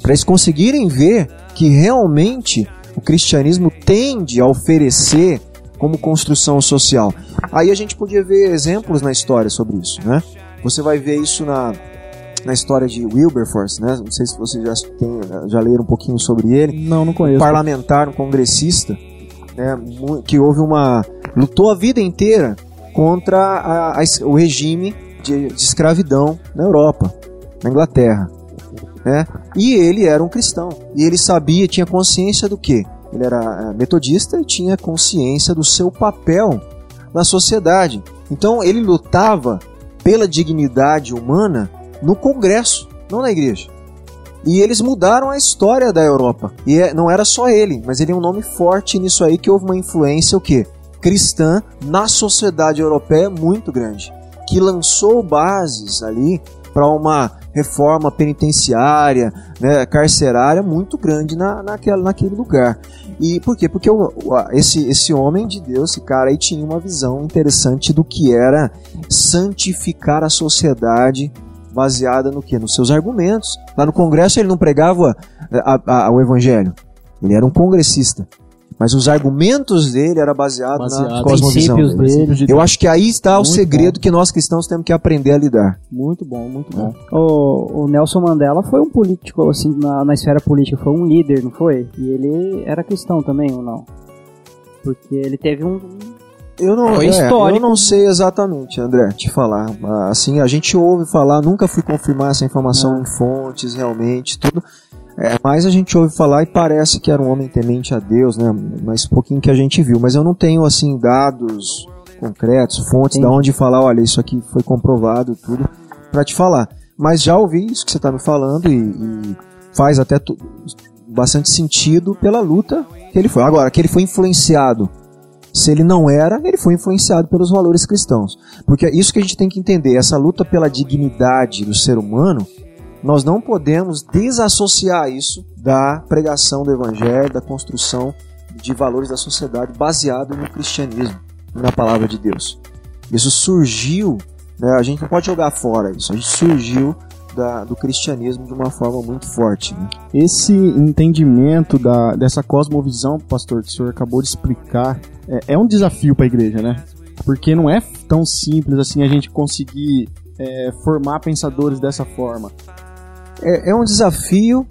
Para eles conseguirem ver que realmente o cristianismo tende a oferecer como construção social. Aí a gente podia ver exemplos na história sobre isso, né? Você vai ver isso na, na história de Wilberforce, né? Não sei se vocês já, tem, já leram um pouquinho sobre ele Não, não conheço. parlamentar, um congressista, né, que houve uma lutou a vida inteira contra a- a o regime de, de escravidão na Europa, na Inglaterra, né? E ele era um cristão e ele sabia, tinha consciência do que ele era eh, metodista e tinha consciência do seu papel na sociedade. Então ele lutava pela dignidade humana no Congresso, não na igreja. E eles mudaram a história da Europa. E é- não era só ele, mas ele é um nome forte nisso aí que houve uma influência o quê? Cristã na sociedade europeia muito grande, que lançou bases ali para uma reforma penitenciária, né, carcerária muito grande na, naquela, naquele lugar. E por quê? Porque o- a- esse, esse homem de Deus, esse cara aí tinha uma visão interessante do que era santificar a sociedade baseada no que? Nos seus argumentos. Lá no Congresso ele não pregava eh, a- a- o Evangelho. Ele era um congressista. Mas os argumentos dele eram baseados na Baseado. cosmovisão Princípios dele. dele. Eu acho que aí está o Muito segredo que nós cristãos temos que aprender a lidar. Muito bom, muito bom. O, o Nelson Mandela foi um político, assim, na, na esfera política, foi um líder, não foi? E ele era cristão também, ou não? Porque ele teve um. Eu não, é, eu não sei exatamente, André, te falar. Assim, a gente ouve falar, nunca fui confirmar essa informação Ah. em fontes, realmente, tudo. É, mas a gente ouve falar e parece que era um homem temente a Deus, né? Mas um pouquinho que a gente viu. Mas eu não tenho, assim, dados concretos, fontes, da Entendi. onde falar, olha, isso aqui foi comprovado, tudo, pra te falar. Mas já ouvi isso que você tá me falando e, e faz até bastante sentido pela luta que ele foi. Agora, que ele foi influenciado se ele não era, ele foi influenciado pelos valores cristãos. Porque é isso que a gente tem que entender, essa luta pela dignidade do ser humano, nós não podemos desassociar isso da pregação do evangelho, da construção de valores da sociedade baseado no cristianismo na palavra de Deus. Isso surgiu, né, a gente não pode jogar fora isso, a gente surgiu da- do cristianismo de uma forma muito forte. né? Esse entendimento da, dessa cosmovisão, pastor, que o senhor acabou de explicar, é, é um desafio para a igreja, né? Porque não é tão simples assim a gente conseguir é, formar pensadores dessa forma. É, é um desafio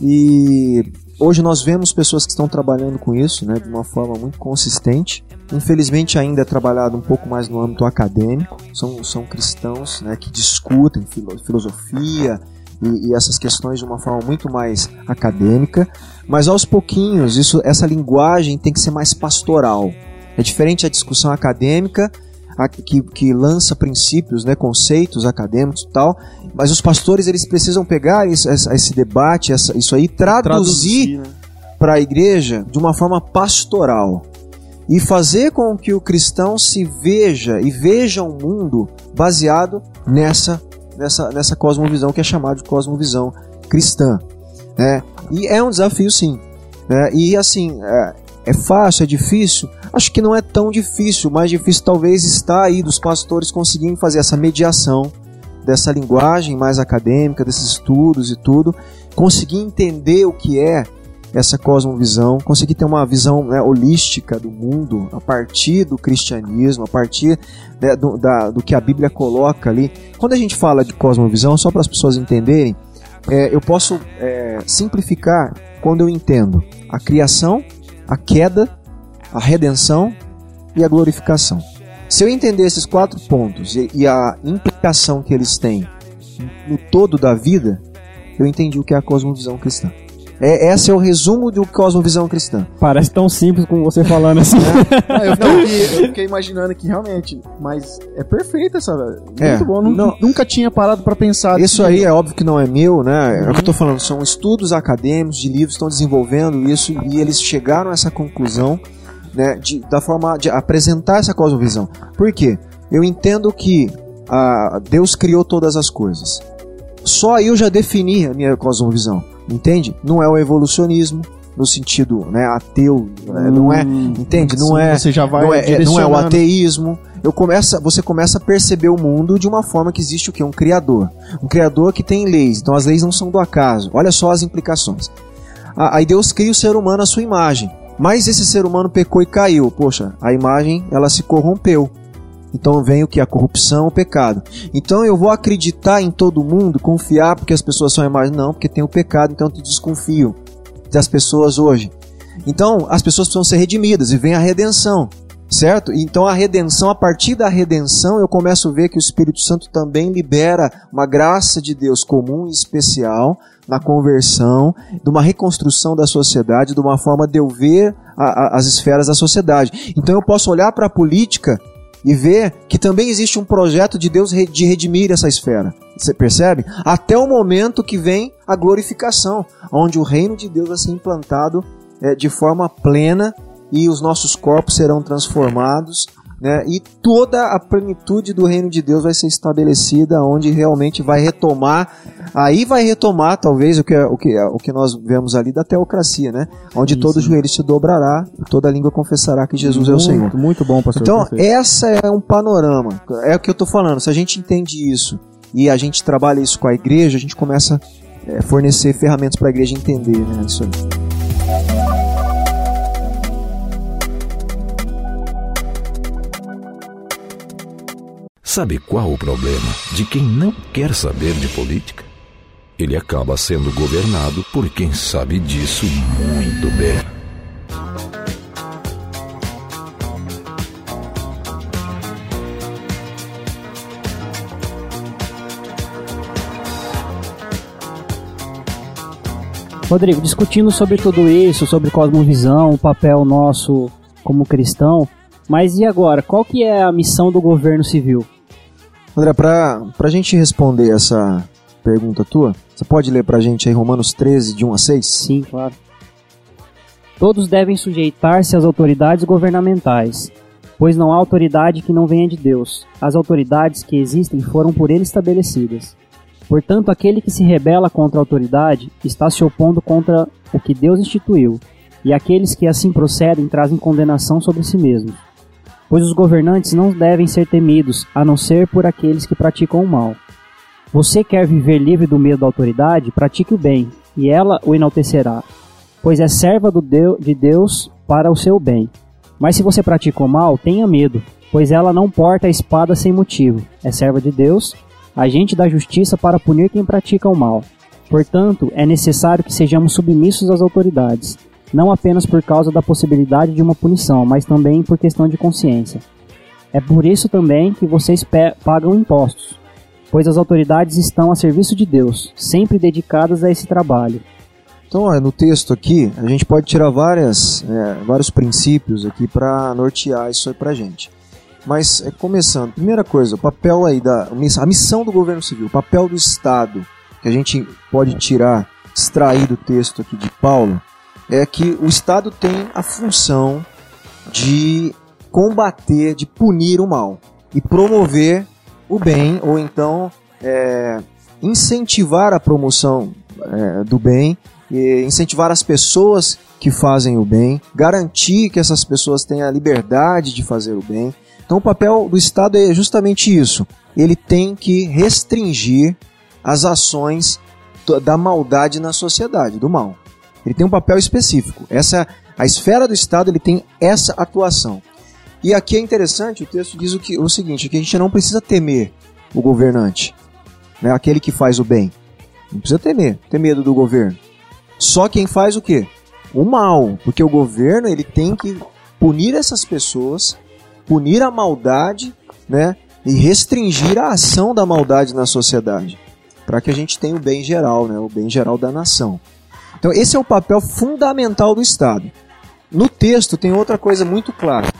e hoje nós vemos pessoas que estão trabalhando com isso né, de uma forma muito consistente. Infelizmente ainda é trabalhado um pouco mais no âmbito acadêmico. São, são cristãos né, que discutem filo- filosofia e, e essas questões de uma forma muito mais acadêmica. Mas aos pouquinhos isso, essa linguagem tem que ser mais pastoral. É diferente a discussão acadêmica que, que lança princípios, né, conceitos acadêmicos e tal, mas os pastores eles precisam pegar isso- esse debate, essa- isso aí, traduzir né? para a igreja de uma forma pastoral e fazer com que o cristão se veja e veja o mundo baseado nessa nessa, nessa cosmovisão que é chamada de cosmovisão cristã. Né? E é um desafio, sim. Né? E assim, é, é fácil, é difícil? Acho que não é tão difícil. Mais difícil talvez está aí dos pastores conseguirem fazer essa mediação dessa linguagem mais acadêmica, desses estudos e tudo, conseguir entender o que é essa cosmovisão, conseguir ter uma visão né, holística do mundo a partir do cristianismo, a partir né, do, da, do que a Bíblia coloca ali. Quando a gente fala de cosmovisão, só para as pessoas entenderem, é, eu posso é, simplificar quando eu entendo a criação, a queda, a redenção e a glorificação. Se eu entender esses quatro pontos e, a implicação que eles têm no todo da vida, eu entendi o que é a cosmovisão cristã. É, esse é o resumo do Cosmovisão Cristã. Parece tão simples como você falando assim. Ah, eu, fiquei, eu fiquei imaginando aqui realmente, mas é perfeita essa, muito É. bom. Não. Nunca tinha parado pra pensar. Isso desse aí é óbvio que não é meu, né? É o que eu tô falando, são estudos acadêmicos de livros que estão desenvolvendo isso e eles chegaram a essa conclusão, né, de, da forma de apresentar essa cosmovisão. Por quê? Eu entendo que ah, Deus criou todas as coisas. Só aí eu já defini a minha cosmovisão, entende? Não é o evolucionismo no sentido, né, ateu, né, não é, entende? Não é Você já vai não é, é- não é o ateísmo. Eu começa, você começa a perceber o mundo de uma forma que existe o que? Um criador. Um criador que tem leis. Então as leis não são do acaso. Olha só as implicações. A- Aí Deus cria o ser humano à sua imagem. Mas esse ser humano pecou e caiu. Poxa, a imagem ela se corrompeu. Então vem o que? A corrupção, o pecado. Então eu vou acreditar em todo mundo, confiar porque as pessoas são imagem. Não, porque tem o pecado, então eu desconfio das pessoas hoje. Então as pessoas precisam ser redimidas e vem a redenção. Certo? Então a redenção, a partir da redenção, eu começo a ver que o Espírito Santo também libera uma graça de Deus comum e especial na conversão, de uma reconstrução da sociedade, de uma forma de eu ver a- a- as esferas da sociedade. Então eu posso olhar para a política e ver que também existe um projeto de Deus de redimir essa esfera. Você percebe? Até o momento que vem a glorificação, onde o reino de Deus vai ser implantado eh, de forma plena e os nossos corpos serão transformados, né? E toda a plenitude do reino de Deus vai ser estabelecida, onde realmente vai retomar, aí vai retomar talvez o que é- o que é- o que nós vemos ali da teocracia, né? Onde todo joelho se dobrará toda língua confessará que Jesus é o Senhor. Muito, muito bom, pastor. Então, perfeito. essa é um panorama. É o que eu tô falando. Se a gente entende isso e a gente trabalha isso com a igreja, a gente começa a fornecer ferramentas para a igreja entender né, isso aí. Sabe qual o problema de quem não quer saber de política? Ele acaba sendo governado por quem sabe disso muito bem. Rodrigo, discutindo sobre tudo isso, sobre cosmovisão, o papel nosso como cristão, mas e agora? Qual que é a missão do governo civil? André, para a gente responder essa pergunta tua, você pode ler para a gente aí Romanos 13, de 1 a 6? Sim, claro. Todos devem sujeitar-se às autoridades governamentais, pois não há autoridade que não venha de Deus. As autoridades que existem foram por ele estabelecidas. Portanto, aquele que se rebela contra a autoridade está se opondo contra o que Deus instituiu, e aqueles que assim procedem trazem condenação sobre si mesmos. Pois os governantes não devem ser temidos, a não ser por aqueles que praticam o mal. Você quer viver livre do medo da autoridade? Pratique o bem, e ela o enaltecerá, pois é serva de Deus para o seu bem. Mas se você pratica o mal, tenha medo, pois ela não porta a espada sem motivo. É serva de Deus, agente da justiça para punir quem pratica o mal. Portanto, é necessário que sejamos submissos às autoridades, não apenas por causa da possibilidade de uma punição, mas também por questão de consciência. É por isso também que vocês pagam impostos, pois as autoridades estão a serviço de Deus, sempre dedicadas a esse trabalho. Então, ó, no texto aqui, a gente pode tirar várias, é, vários princípios aqui para nortear isso aí pra gente. Mas, é, começando, primeira coisa, o papel aí da. A missão do governo civil, o papel do Estado, que a gente pode tirar, extrair do texto aqui de Paulo, é que o Estado tem a função de combater, de punir o mal e promover o bem, ou então é, incentivar a promoção é, do bem, incentivar as pessoas que fazem o bem, garantir que essas pessoas tenham a liberdade de fazer o bem. Então, o papel do Estado é justamente isso. Ele tem que restringir as ações da maldade na sociedade, do mal. Ele tem um papel específico. Essa a esfera do Estado ele tem essa atuação. E aqui é interessante, o texto diz o, que, o seguinte, que a gente não precisa temer o governante, né, aquele que faz o bem. Não precisa temer, ter medo do governo. Só quem faz o quê? O mal, porque o governo ele tem que punir essas pessoas, punir a maldade, né, e restringir a ação da maldade na sociedade, para que a gente tenha o bem geral, né, o bem geral da nação. Então esse é o papel fundamental do Estado. No texto tem outra coisa muito clara.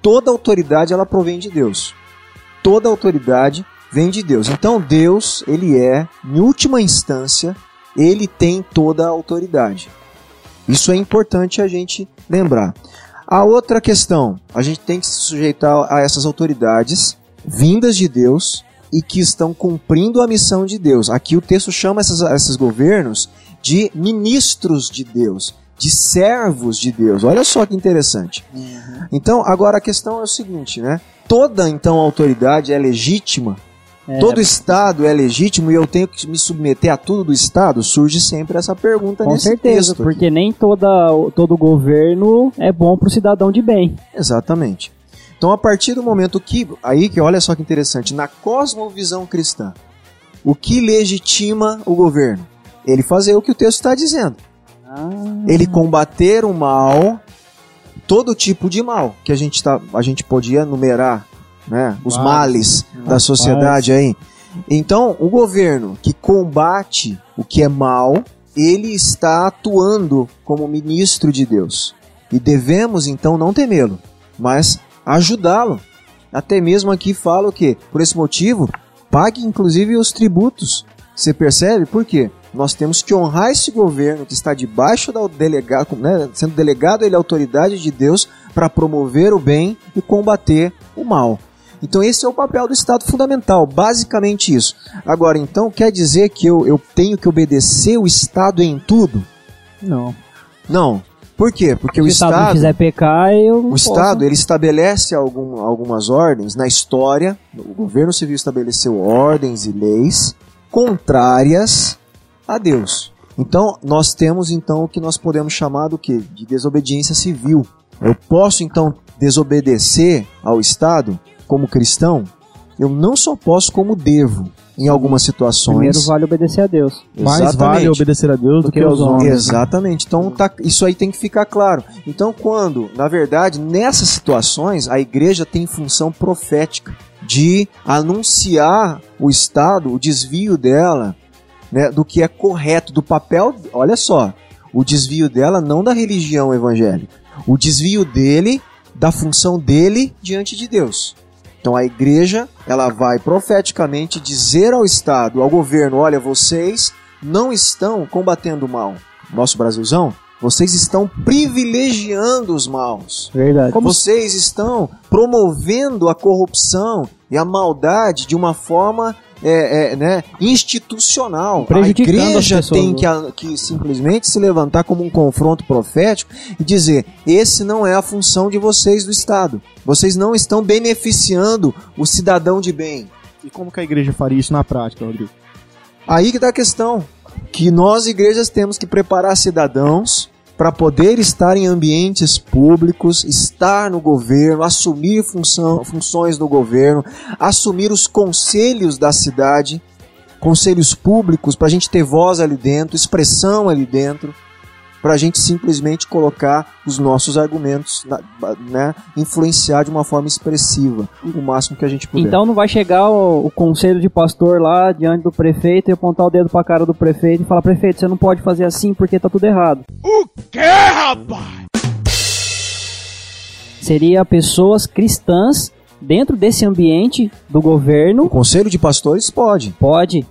Toda autoridade ela provém de Deus. Toda autoridade vem de Deus. Então Deus, ele é, em última instância, ele tem toda a autoridade. Isso é importante a gente lembrar. A outra questão, a gente tem que se sujeitar a essas autoridades vindas de Deus e que estão cumprindo a missão de Deus. Aqui o texto chama esses, esses governos de ministros de Deus, de servos de Deus. Olha só que interessante. Então, agora a questão é o seguinte, né? Toda então autoridade é legítima É, Todo Estado é legítimo e eu tenho que me submeter a tudo do Estado? Surge sempre essa pergunta com nesse certeza, aqui. porque nem toda, todo governo é bom pro cidadão de bem. Exatamente. Então, a partir do momento que. Aí que olha só que interessante, na cosmovisão cristã, o que legitima o governo? Ele fazer o que o texto está dizendo. Ah, Ele combater o mal, todo tipo de mal que a gente, tá, a gente podia numerar, né? Os males da sociedade aí. Então, o governo que combate o que é mal, ele está atuando como ministro de Deus. E devemos então não temê-lo, mas ajudá-lo. Até mesmo aqui fala o quê? Por esse motivo, pague inclusive os tributos. Você percebe? Por quê? Nós temos que honrar esse governo que está debaixo da delegado, né, sendo delegado ele a autoridade de Deus para promover o bem e combater o mal. Então esse é o papel do Estado fundamental, basicamente isso. Agora, então, quer dizer que eu, eu tenho que obedecer o Estado em tudo? não. Não. Por quê? Porque Se o Estado não Estado, quiser pecar, eu o posso. Estado ele estabelece algum, algumas ordens na história. O governo civil estabeleceu ordens e leis contrárias a Deus. Então nós temos então o que nós podemos chamar do que de desobediência civil. Eu posso então desobedecer ao Estado como cristão? Eu não só posso como devo em algumas situações. Primeiro vale obedecer a Deus. Mais vale Exatamente. obedecer a Deus do, que aos homens. Exatamente. Então tá- isso aí tem que ficar claro. Então quando, na verdade, nessas situações a igreja tem função profética de anunciar o estado, o desvio dela, né, do que é correto, do papel. Olha só, o desvio dela não da religião evangélica, o desvio dele da função dele diante de Deus. Então a igreja, ela vai profeticamente dizer ao Estado, ao governo, olha, vocês não estão combatendo o mal. Nosso Brasilzão, vocês estão privilegiando os maus. Verdade. Vocês estão promovendo a corrupção e a maldade de uma forma é, é, né, institucional. A igreja pessoas, tem né? que, a- que simplesmente se levantar como um confronto profético e dizer: esse não é a função de vocês do Estado. Vocês não estão beneficiando o cidadão de bem. E como que a igreja faria isso na prática, Rodrigo? Aí que está a questão. Que nós, igrejas, temos que preparar cidadãos para poder estar em ambientes públicos, estar no governo, assumir função, funções do governo, assumir os conselhos da cidade, conselhos públicos, para a gente ter voz ali dentro, expressão ali dentro, para a gente simplesmente colocar os nossos argumentos, na- né, influenciar de uma forma expressiva, o máximo que a gente puder. Então não vai chegar o, o conselho de pastor lá diante do prefeito e apontar o dedo pra cara do prefeito e falar: prefeito, você não pode fazer assim porque tá tudo errado. O que, rapaz? Seria pessoas cristãs dentro desse ambiente do o governo. conselho de pastores pode. Pode,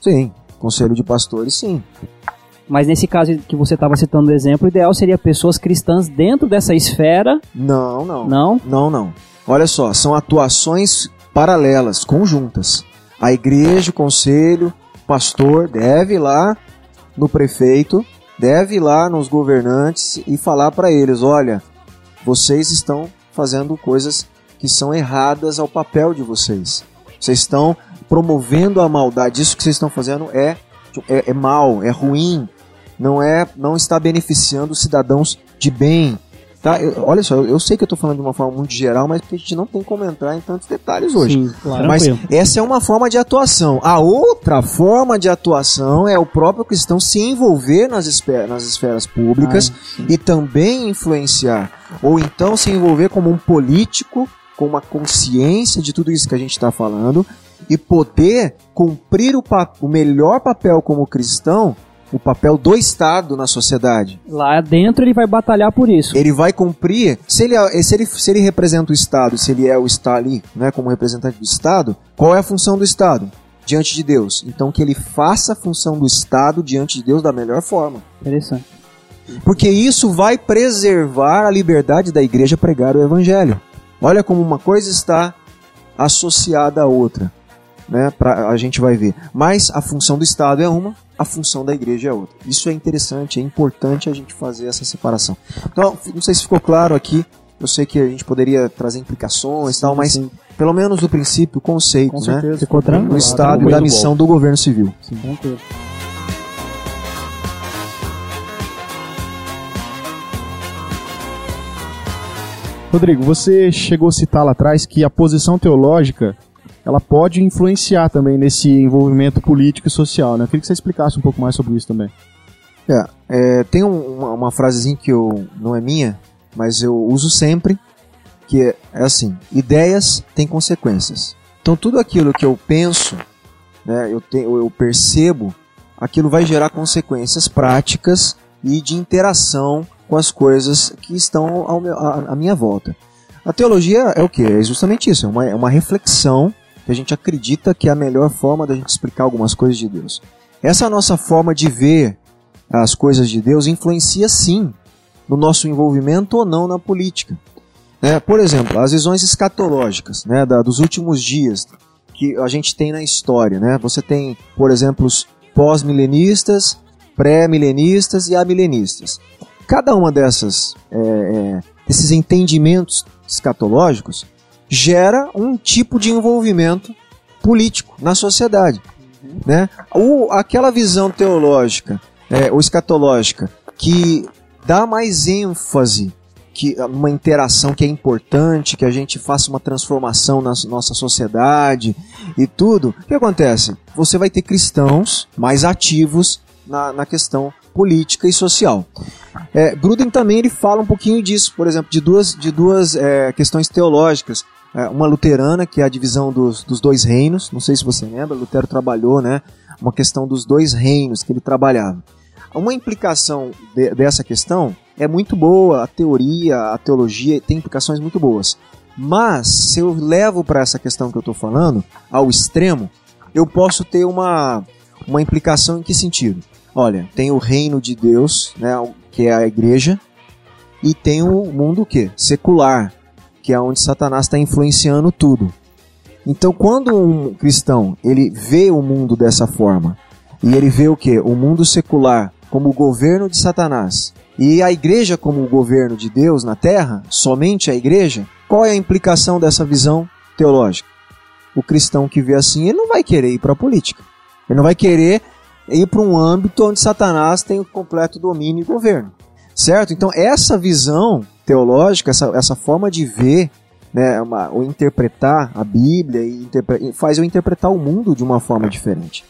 Sim, conselho de pastores, sim. Mas nesse caso que você estava citando o exemplo, o ideal seria pessoas cristãs dentro dessa esfera. Não, não. Não? Não, não. Olha só, são atuações paralelas, conjuntas. A igreja, o conselho, o pastor deve ir lá no prefeito, deve ir lá nos governantes e falar para eles: olha, vocês estão fazendo coisas que são erradas ao papel de vocês. Vocês estão promovendo a maldade. Isso que vocês estão fazendo é, é, é mal, é ruim. Não é, não está beneficiando os cidadãos de bem. Tá? Eu- olha só, eu, eu sei que eu estou falando de uma forma muito geral, mas porque a gente não tem como entrar em tantos detalhes hoje. Sim, claro. Mas essa é uma forma de atuação. A outra forma de atuação é o próprio cristão se envolver nas, esfe- nas esferas públicas e também influenciar. Ou então se envolver como um político, com uma consciência de tudo isso que a gente está falando e poder cumprir o, o melhor papel como cristão, o papel do Estado na sociedade. Lá dentro ele vai batalhar por isso. Ele vai cumprir, se ele, é- se ele, se ele representa o Estado, se ele é o Estado ali, né, como representante do Estado, qual é a função do Estado? Diante de Deus. Então que ele faça a função do Estado diante de Deus da melhor forma. Interessante. Porque isso vai preservar a liberdade da igreja pregar o evangelho. Olha como uma coisa está associada à outra. Né? Pra, a gente vai ver. Mas a função do Estado é uma, a função da igreja é outra. Isso é interessante, é importante a gente fazer essa separação. Então, não sei se ficou claro aqui. Eu sei que a gente poderia trazer implicações e tal, mas sim. pelo menos o princípio, o conceito, Com né? Ficou tranquilo? Do Estado e da bom. missão do governo civil. Sim, tranquilo. Rodrigo, você chegou a citar lá atrás que a posição teológica ela pode influenciar também nesse envolvimento político e social, né? Eu queria que você explicasse um pouco mais sobre isso também. É, é, tem um- uma, uma frasezinha que eu, não é minha, mas eu uso sempre, que é, é assim: ideias têm consequências. Então tudo aquilo que eu penso, né, eu, te, eu percebo, aquilo vai gerar consequências práticas e de interação com as coisas que estão ao meu- à, à minha volta. A teologia é o que? É justamente isso, é uma, é uma reflexão que a gente acredita que é a melhor forma da gente explicar algumas coisas de Deus. Essa nossa forma de ver as coisas de Deus influencia sim no nosso envolvimento ou não na política. Né? Por exemplo, as visões escatológicas né, da- dos últimos dias que a gente tem na história. Né? Você tem, por exemplo, os pós-milenistas, pré-milenistas e amilenistas. Cada uma dessas é, é, desses entendimentos escatológicos gera um tipo de envolvimento político na sociedade. Né? O, aquela visão teológica é, ou escatológica que dá mais ênfase que uma interação que é importante, que a gente faça uma transformação na nossa sociedade e tudo, o que acontece? Você vai ter cristãos mais ativos na, na questão política e social. É, Gruden também ele fala um pouquinho disso, por exemplo, de duas, de duas é, questões teológicas. É, uma luterana, que é a divisão dos, dos dois reinos, não sei se você lembra, Lutero trabalhou, né? Uma questão dos dois reinos que ele trabalhava. Uma implicação de- dessa questão é muito boa, a teoria, a teologia tem implicações muito boas. Mas, se eu levo para essa questão que eu estou falando, ao extremo, eu posso ter uma, uma implicação em que sentido? Olha, tem o reino de Deus, né, que é a igreja, e tem o mundo o quê? Secular, que é onde Satanás está influenciando tudo. Então, quando um cristão ele vê o mundo dessa forma e ele vê o que? O mundo secular como o governo de Satanás e a igreja como o governo de Deus na Terra, somente a igreja. Qual é a implicação dessa visão teológica? O cristão que vê assim, ele não vai querer ir para a política. Ele não vai querer ir para um âmbito onde Satanás tem o completo domínio e governo. Certo? Então, essa visão teológica, essa, essa forma de ver, né, uma, ou interpretar a Bíblia, e interpre- faz eu interpretar o mundo de uma forma diferente.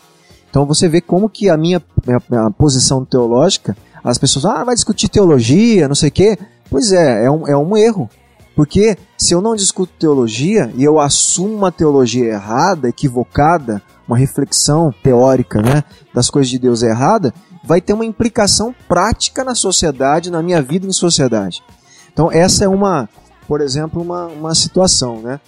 Então, você vê como que a minha, minha, minha posição teológica, as pessoas, ah, vai discutir teologia, não sei o quê. Pois é, é um, é um erro. Porque se eu não discuto teologia e eu assumo uma teologia errada, equivocada, uma reflexão teórica né, das coisas de Deus errada, vai ter uma implicação prática na sociedade, na minha vida em sociedade. Então essa é uma, por exemplo, uma, uma situação. Né?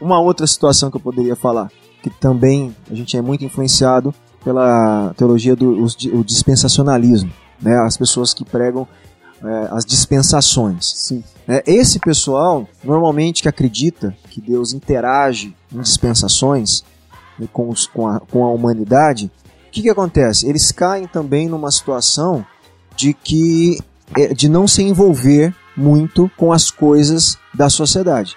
Uma outra situação que eu poderia falar, que também a gente é muito influenciado pela teologia do o dispensacionalismo, né? as pessoas que pregam é, as dispensações. Sim. É, esse pessoal, normalmente que acredita que Deus interage em dispensações, né, com, os- com, a, com a humanidade, o que, que acontece? Eles caem também numa situação de que é, de não se envolver muito com as coisas da sociedade.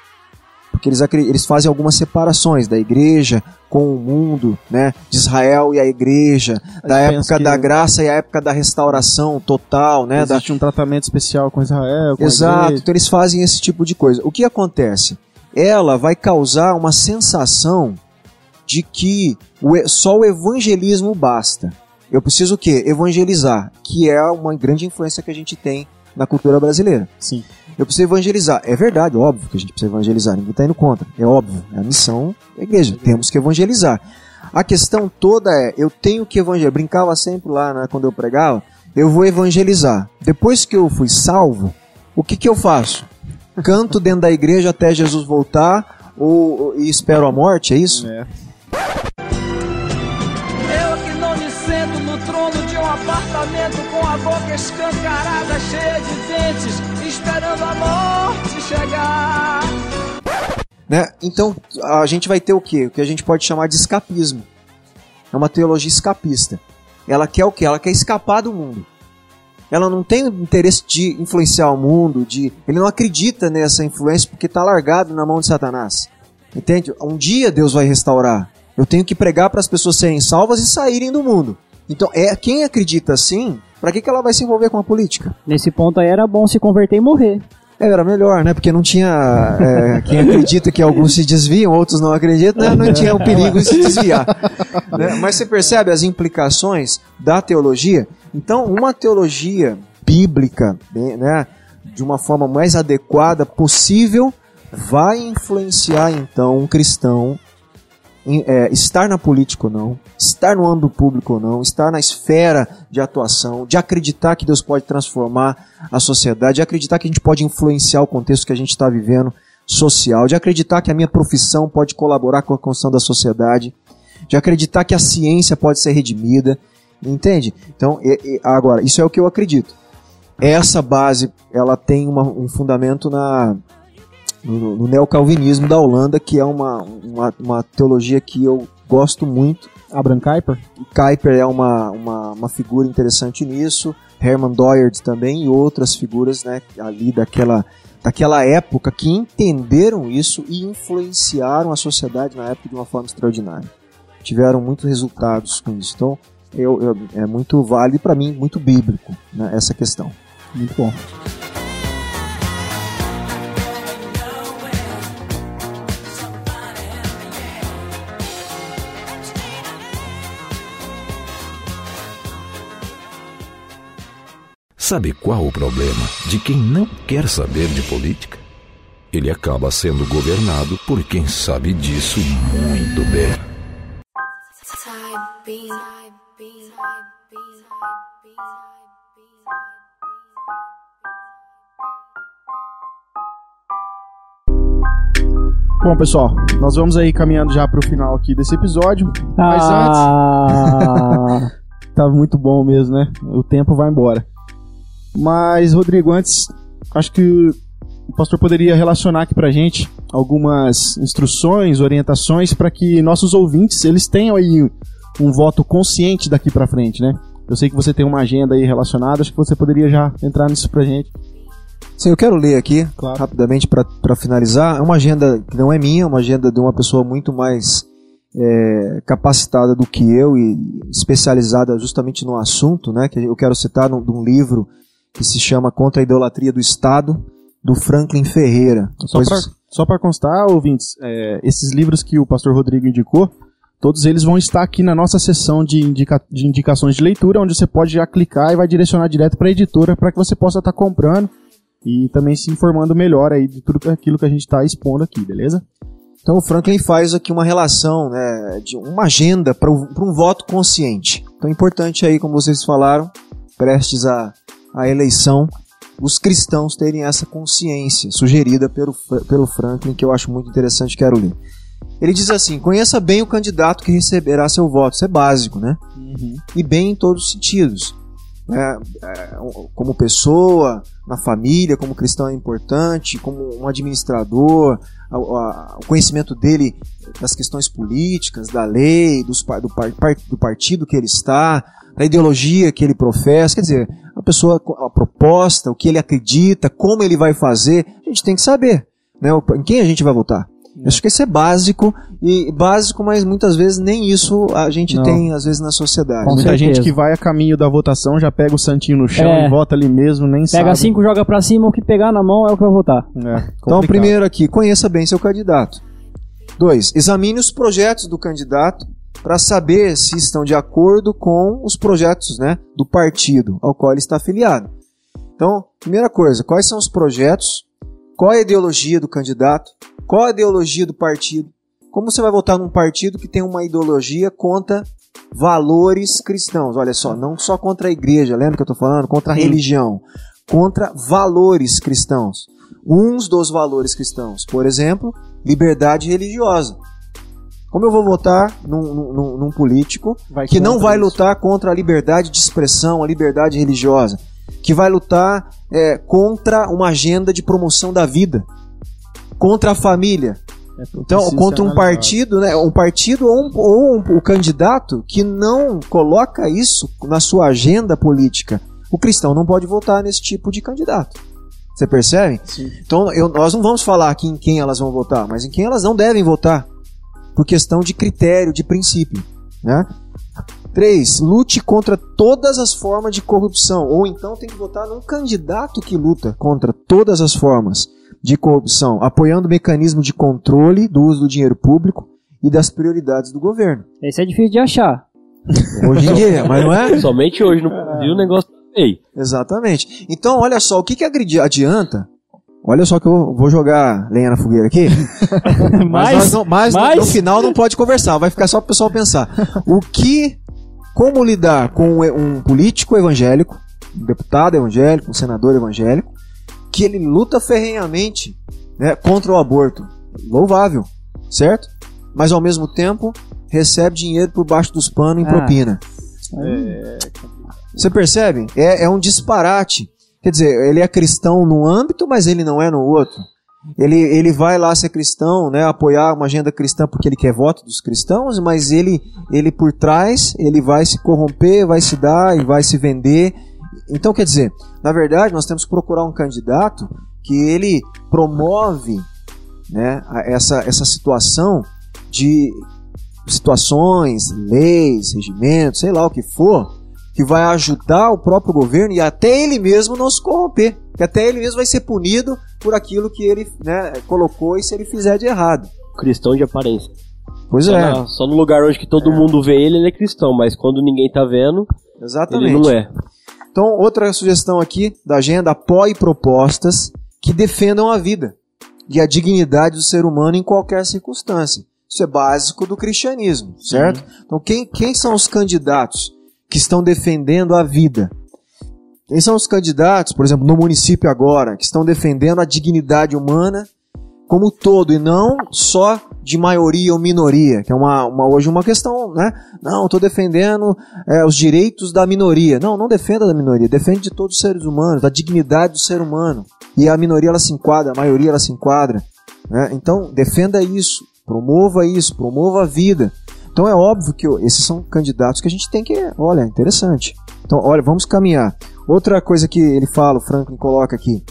Porque eles, eles fazem algumas separações da igreja com o mundo, né? De Israel e a igreja, da pensam época da graça e a época da restauração total, né? Da, Existe um tratamento especial com Israel, com Exato, então eles fazem esse tipo de coisa. O que acontece? Ela vai causar uma sensação de que o só o evangelismo basta. Eu preciso o quê? Evangelizar, que é uma grande influência que a gente tem na cultura brasileira. Sim. Eu preciso evangelizar. É verdade, óbvio que a gente precisa evangelizar, ninguém está indo contra. É óbvio, é a missão da igreja, temos que evangelizar. A questão toda é, eu tenho que evangelizar. Brincava sempre lá né, quando eu pregava, eu vou evangelizar. Depois que eu fui salvo, o que, que eu faço? Canto dentro da igreja até Jesus voltar ou, ou- e espero a morte, é isso? É. com a boca escancarada, cheia de dentes, esperando a morte chegar. Né? Então a gente vai ter o quê? O que a gente pode chamar de escapismo. É uma teologia escapista. Ela quer o quê? Ela quer escapar do mundo. Ela não tem interesse de influenciar o mundo, de ele não acredita nessa influência porque está largado na mão de Satanás. Entende? Um dia Deus vai restaurar. Eu tenho que pregar para as pessoas serem salvas e saírem do mundo. Então, é quem acredita assim, para que, que ela vai se envolver com a política? Nesse ponto aí era bom se converter e morrer. É, era melhor, né? Porque não tinha. é, quem acredita que alguns se desviam, outros não acreditam, né? não tinha o perigo de se desviar. né? Mas você percebe as implicações da teologia? Então, uma teologia bíblica, né? De uma forma mais adequada possível, vai influenciar então um cristão é, estar na política ou não, estar no âmbito público ou não, estar na esfera de atuação, de acreditar que Deus pode transformar a sociedade, de acreditar que a gente pode influenciar o contexto que a gente está vivendo social, de acreditar que a minha profissão pode colaborar com a construção da sociedade, de acreditar que a ciência pode ser redimida, entende? Então, e- e- agora, isso é o que eu acredito. Essa base, ela tem uma- um fundamento na, no, no neocalvinismo da Holanda, que é uma, uma, uma teologia que eu gosto muito. Abraham Kuyper? Kuyper é uma, uma, uma figura interessante nisso, Herman Doyard também e outras figuras né, ali daquela, daquela época que entenderam isso e influenciaram a sociedade na época de uma forma extraordinária. Tiveram muitos resultados com isso. Então, eu, eu- é muito válido para mim, muito bíblico né, essa questão. Muito bom. Sabe qual o problema de quem não quer saber de política? Ele acaba sendo governado por quem sabe disso muito bem. Bom, pessoal, nós vamos aí caminhando já pro final aqui desse episódio. Mas Ah, Tava muito bom mesmo, né? O tempo vai embora. Mas, Rodrigo, antes, acho que o pastor poderia relacionar aqui pra gente algumas instruções, orientações para que nossos ouvintes, eles tenham aí um voto consciente daqui pra frente, né? Eu sei que você tem uma agenda aí relacionada, acho que você poderia já entrar nisso pra gente. Sim, eu quero ler aqui, Claro. rapidamente, para finalizar. É uma agenda que não é minha, é uma agenda de uma pessoa muito mais é, capacitada do que eu e especializada justamente no assunto, né? Que eu quero citar num, de um livro que se chama Contra a Idolatria do Estado, do Franklin Ferreira. Só pra constar, ouvintes, é, esses livros que o pastor Rodrigo indicou, todos eles vão estar aqui na nossa sessão de, indica- de indicações de leitura, onde você pode já clicar e vai direcionar direto para a editora para que você possa estar comprando e também se informando melhor aí de tudo aquilo que a gente está expondo aqui, beleza? Então o Franklin faz aqui uma relação, né, de uma agenda para um voto consciente. Então é importante aí, como vocês falaram, prestes à, à eleição, os cristãos terem essa consciência sugerida pelo, pelo Franklin, que eu acho muito interessante, quero ler. Ele diz assim: conheça bem o candidato que receberá seu voto. Isso é básico, né? E bem em todos os sentidos. É, é, como pessoa, na família, como cristão é importante, como um administrador, a- a- o conhecimento dele das questões políticas, da lei, dos do, do partido que ele está, da ideologia que ele professa. Quer dizer, a pessoa, a proposta, o que ele acredita, como ele vai fazer, a gente tem que saber. Né? Em quem a gente vai votar. Acho que isso é básico, e básico, mas muitas vezes nem isso a gente Não. tem, às vezes, na sociedade. Com Muita certeza. gente que vai a caminho da votação já pega o santinho no chão É. e vota ali mesmo, nem sabe. Pega cinco, joga pra cima, o que pegar na mão é o que vai votar. É, Então, primeiro aqui, conheça bem seu candidato. Dois, examine os projetos do candidato para saber se estão de acordo com os projetos né, do partido ao qual ele está afiliado. Então, primeira coisa, quais são os projetos? Qual é a ideologia do candidato? Qual a ideologia do partido? Como você vai votar num partido que tem uma ideologia contra valores cristãos? Olha só, não só contra a igreja, lembra que eu estou falando? Contra a religião. Contra valores cristãos. Uns dos valores cristãos, por exemplo, liberdade religiosa. Como eu vou votar num, num- num político Vai que não vai isso. lutar contra a liberdade de expressão, a liberdade religiosa, que vai lutar é, contra uma agenda de promoção da vida, contra a família. Então, Precisa contra um partido, né, um partido ou, um, ou um- o candidato que não coloca isso na sua agenda política. O cristão não pode votar nesse tipo de candidato. Você percebe? Então, eu- nós não vamos falar aqui em quem elas vão votar, mas em quem elas não devem votar. Por questão de critério, de princípio. Né? Três, lute contra todas as formas de corrupção. Ou então tem que votar num candidato que luta contra todas as formas de corrupção, apoiando o mecanismo de controle do uso do dinheiro público e das prioridades do governo. Esse é difícil de achar. Hoje em dia, mas não é? Somente hoje no Brasil o negócio feio. Exatamente. Então, olha só, o que, que adianta? Olha só que eu vou jogar lenha na fogueira aqui. Mas, Mas, não- mas no- mas- no final não pode conversar, vai ficar só pro pessoal pensar. O que, como lidar com um político evangélico, um deputado evangélico, um senador evangélico, que ele luta ferrenhamente né, contra o aborto? Louvável, certo? Mas ao mesmo tempo recebe dinheiro por baixo dos panos em Ah. propina. Você percebe? É, é um disparate. Quer dizer, ele é cristão num âmbito, mas ele não é no outro. Ele, ele vai lá ser cristão, né, apoiar uma agenda cristã porque ele quer voto dos cristãos, mas ele, ele por trás, ele vai se corromper, vai se dar e vai se vender. Então, quer dizer, na verdade, nós temos que procurar um candidato que ele promove né, essa, essa situação de situações, leis, regimentos, sei lá o que for, que vai ajudar o próprio governo e até ele mesmo não se corromper. Que até ele mesmo vai ser punido por aquilo que ele né, colocou e se ele fizer de errado. Cristão de aparência. Pois Só, é, na- só no lugar onde que todo mundo vê ele, ele é cristão, mas quando ninguém tá vendo, exatamente. ele não é. Então, outra sugestão aqui da agenda: apoie propostas que defendam a vida e a dignidade do ser humano em qualquer circunstância. Isso é básico do cristianismo, certo? Então, quem, quem são os candidatos que estão defendendo a vida? Quem são os candidatos, por exemplo, no município agora, que estão defendendo a dignidade humana como todo e não só de maioria ou minoria, que é uma, uma- hoje uma questão, né? Não, estou defendendo é, os direitos da minoria. Não, não defenda da minoria, defende de todos os seres humanos, da dignidade do ser humano. E a minoria ela se enquadra, a maioria ela se enquadra. né? Então, defenda isso, promova isso, promova a vida. Então é óbvio que esses são candidatos que a gente tem que, olha, interessante. Então, olha, vamos caminhar. Outra coisa que ele fala, o Franklin coloca aqui.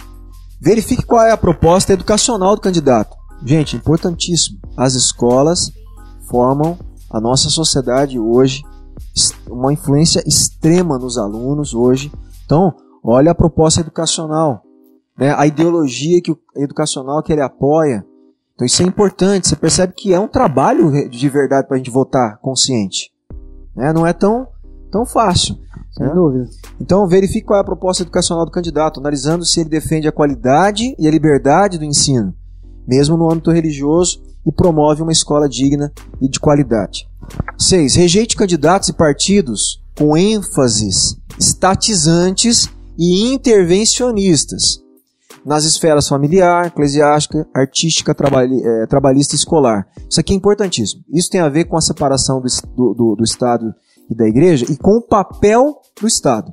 Verifique qual é a proposta educacional do candidato. Gente, importantíssimo. As escolas formam a nossa sociedade hoje, uma influência extrema nos alunos hoje. Então, olha a proposta educacional, né? a ideologia que o, educacional que ele apoia. Então, isso é importante. Você percebe que é um trabalho de verdade para a gente votar consciente. Né? Não é tão, tão fácil. Sem né? dúvida. Então, verifique qual é a proposta educacional do candidato, analisando se ele defende a qualidade e a liberdade do ensino, mesmo no âmbito religioso, e promove uma escola digna e de qualidade. 6. Rejeite candidatos e partidos com ênfases estatizantes e intervencionistas nas esferas familiar, eclesiástica, artística, trabalhi- eh, trabalhista e escolar. Isso aqui é importantíssimo. Isso tem a ver com a separação do- do- do Estado e da Igreja e com o papel do Estado.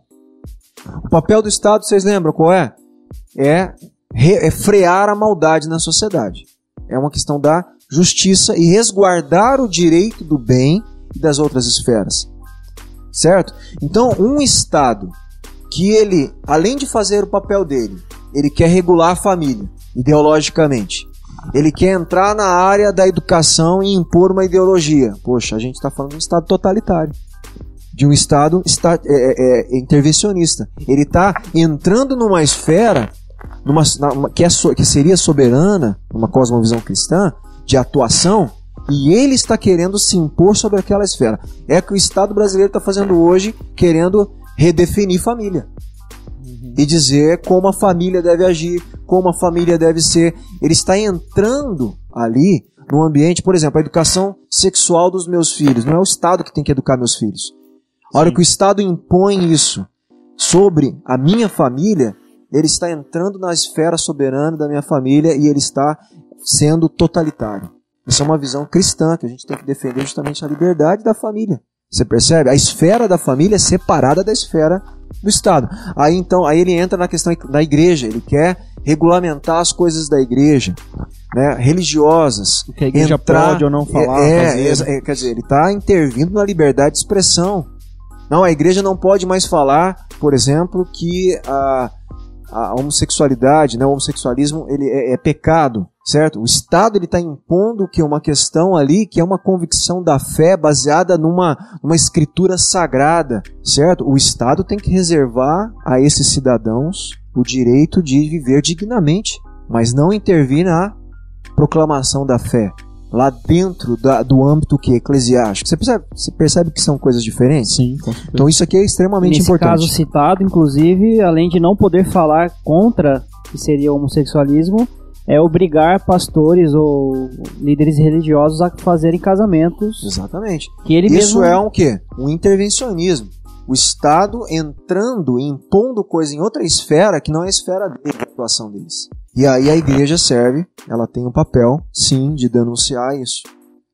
O papel do Estado, vocês lembram qual é? É, re- é frear a maldade na sociedade. é uma questão da justiça e resguardar o direito do bem e das outras esferas. Certo? Então, um Estado que ele, além de fazer o papel dele, ele quer regular a família, ideologicamente. Ele quer entrar na área da educação e impor uma ideologia. Poxa, a gente está falando de um Estado totalitário. De um Estado esta- é, é, é, intervencionista. Ele está entrando numa esfera numa, na- uma- que, é que seria soberana, numa cosmovisão cristã, de atuação, e ele está querendo se impor sobre aquela esfera. É o que o Estado brasileiro está fazendo hoje, querendo redefinir família. E dizer como a família deve agir, como a família deve ser. Ele está entrando ali no ambiente, por exemplo, a educação sexual dos meus filhos. Não é o Estado que tem que educar meus filhos. A hora que o Estado impõe isso sobre a minha família, ele está entrando na esfera soberana da minha família e ele está sendo totalitário. Isso é uma visão cristã que a gente tem que defender justamente a liberdade da família. Você percebe? A esfera da família é separada da esfera do Estado. Aí então, aí ele entra na questão da igreja. Ele quer regulamentar as coisas da igreja, né, religiosas. O que a igreja entrar- pode ou não falar, É, exa- é, quer dizer, ele está intervindo na liberdade de expressão. Não, a igreja não pode mais falar, por exemplo, que a, a homossexualidade, né, o homossexualismo, ele é, é pecado, certo? O Estado ele está impondo que uma questão ali que é uma convicção da fé baseada numa, numa escritura sagrada, certo? O Estado tem que reservar a esses cidadãos o direito de viver dignamente, mas não intervir na proclamação da fé lá dentro da- do âmbito que é eclesiástico. Você percebe, você percebe que são coisas diferentes? Sim, com certeza. Então isso aqui é extremamente Nesse importante. caso citado, inclusive, além de não poder falar contra que seria o homossexualismo, é obrigar pastores ou líderes religiosos a fazerem casamentos Exatamente. que ele Isso mesmo é um quê? Um intervencionismo. O Estado entrando, impondo coisa em outra esfera que não é a esfera dele, a atuação deles. E aí a igreja serve, ela tem um papel, sim, de denunciar isso.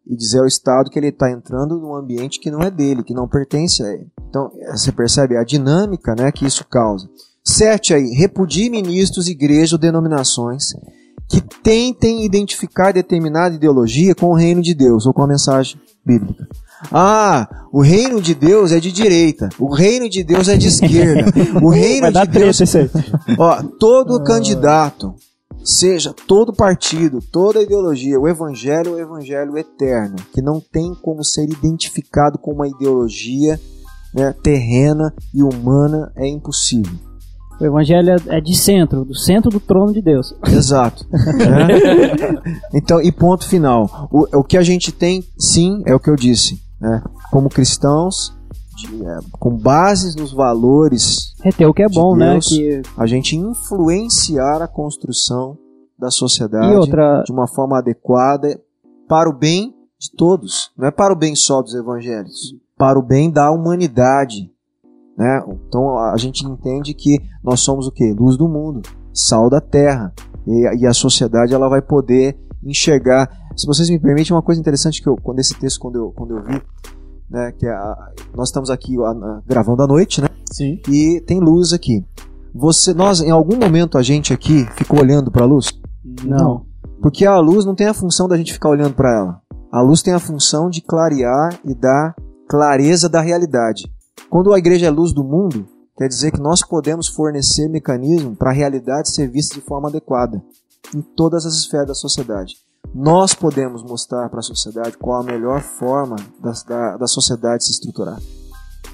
E dizer ao Estado que ele está entrando num ambiente que não é dele, que não pertence a ele. Então, você percebe a dinâmica né, que isso causa. Sete aí, repudie ministros, igrejas ou denominações que tentem identificar determinada ideologia com o reino de Deus ou com a mensagem bíblica. Ah, o reino de Deus é de direita, o reino de Deus é de esquerda, o reino de Deus. isso aí. Ó, todo candidato, seja todo partido, toda ideologia, o evangelho é o evangelho eterno, que não tem como ser identificado com uma ideologia né, terrena e humana, é impossível. O evangelho é- é de centro, do centro do trono de Deus. Exato. né? Então, e ponto final. O, o que a gente tem, sim, é o que eu disse. Né? Como cristãos, de, é, com bases nos valores, Reter o que é bom, né? Deus. Que, a gente influenciar a construção da sociedade outra, de uma forma adequada para o bem de todos. Não é para o bem só dos evangélicos, para o bem da humanidade. Né? Então a gente entende que nós somos o que? Luz do mundo, sal da terra. E, e a sociedade ela vai poder enxergar. Se vocês me permitem, uma coisa interessante que eu, quando esse texto, quando eu, quando eu vi, né, que é a- nós estamos aqui a- a- gravando à noite, né? Sim. e tem luz aqui. Você, nós, em algum momento a gente aqui ficou olhando para a luz, não. porque a luz não tem a função da gente ficar olhando para ela. A luz tem a função de clarear e dar clareza da realidade. Quando a igreja é luz do mundo, quer dizer que nós podemos fornecer mecanismo para a realidade ser vista de forma adequada em todas as esferas da sociedade. Nós podemos mostrar para a sociedade qual a melhor forma da, da, da sociedade se estruturar.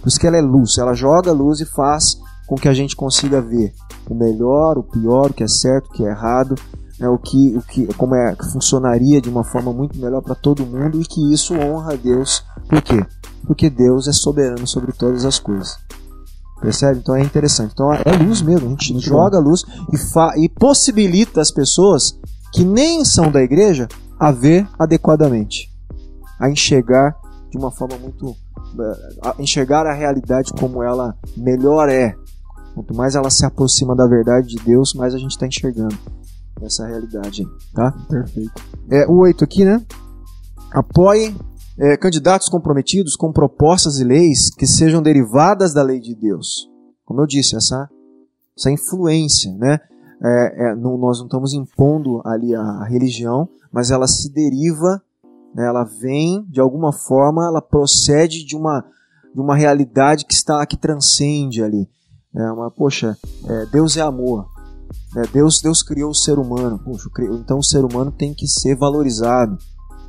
Por isso que ela é luz, ela joga luz e faz com que a gente consiga ver o melhor, o pior, o que é certo, o que é errado, né, o que, o que, como é que funcionaria de uma forma muito melhor para todo mundo e que isso honra a Deus. Por quê? Porque Deus é soberano sobre todas as coisas. Percebe? Então é interessante. Então é luz mesmo, a gente joga luz e, fa e possibilita as pessoas que nem são da igreja a ver adequadamente, a enxergar de uma forma muito eh, a enxergar a realidade como ela melhor é. Quanto mais ela se aproxima da verdade de Deus, mais a gente está enxergando essa realidade, tá? Perfeito. É, o 8 aqui, né? Apoie é, candidatos comprometidos com propostas e leis que sejam derivadas da lei de Deus. Como eu disse, essa, essa influência, né? É, é, não- nós não estamos impondo ali a, religião, mas ela se deriva, né, ela vem de alguma forma, ela procede de uma, de uma realidade que está que transcende ali. É uma, poxa, é, Deus é amor. né, Deus, Deus criou o ser humano. Poxa, então o ser humano tem que ser valorizado.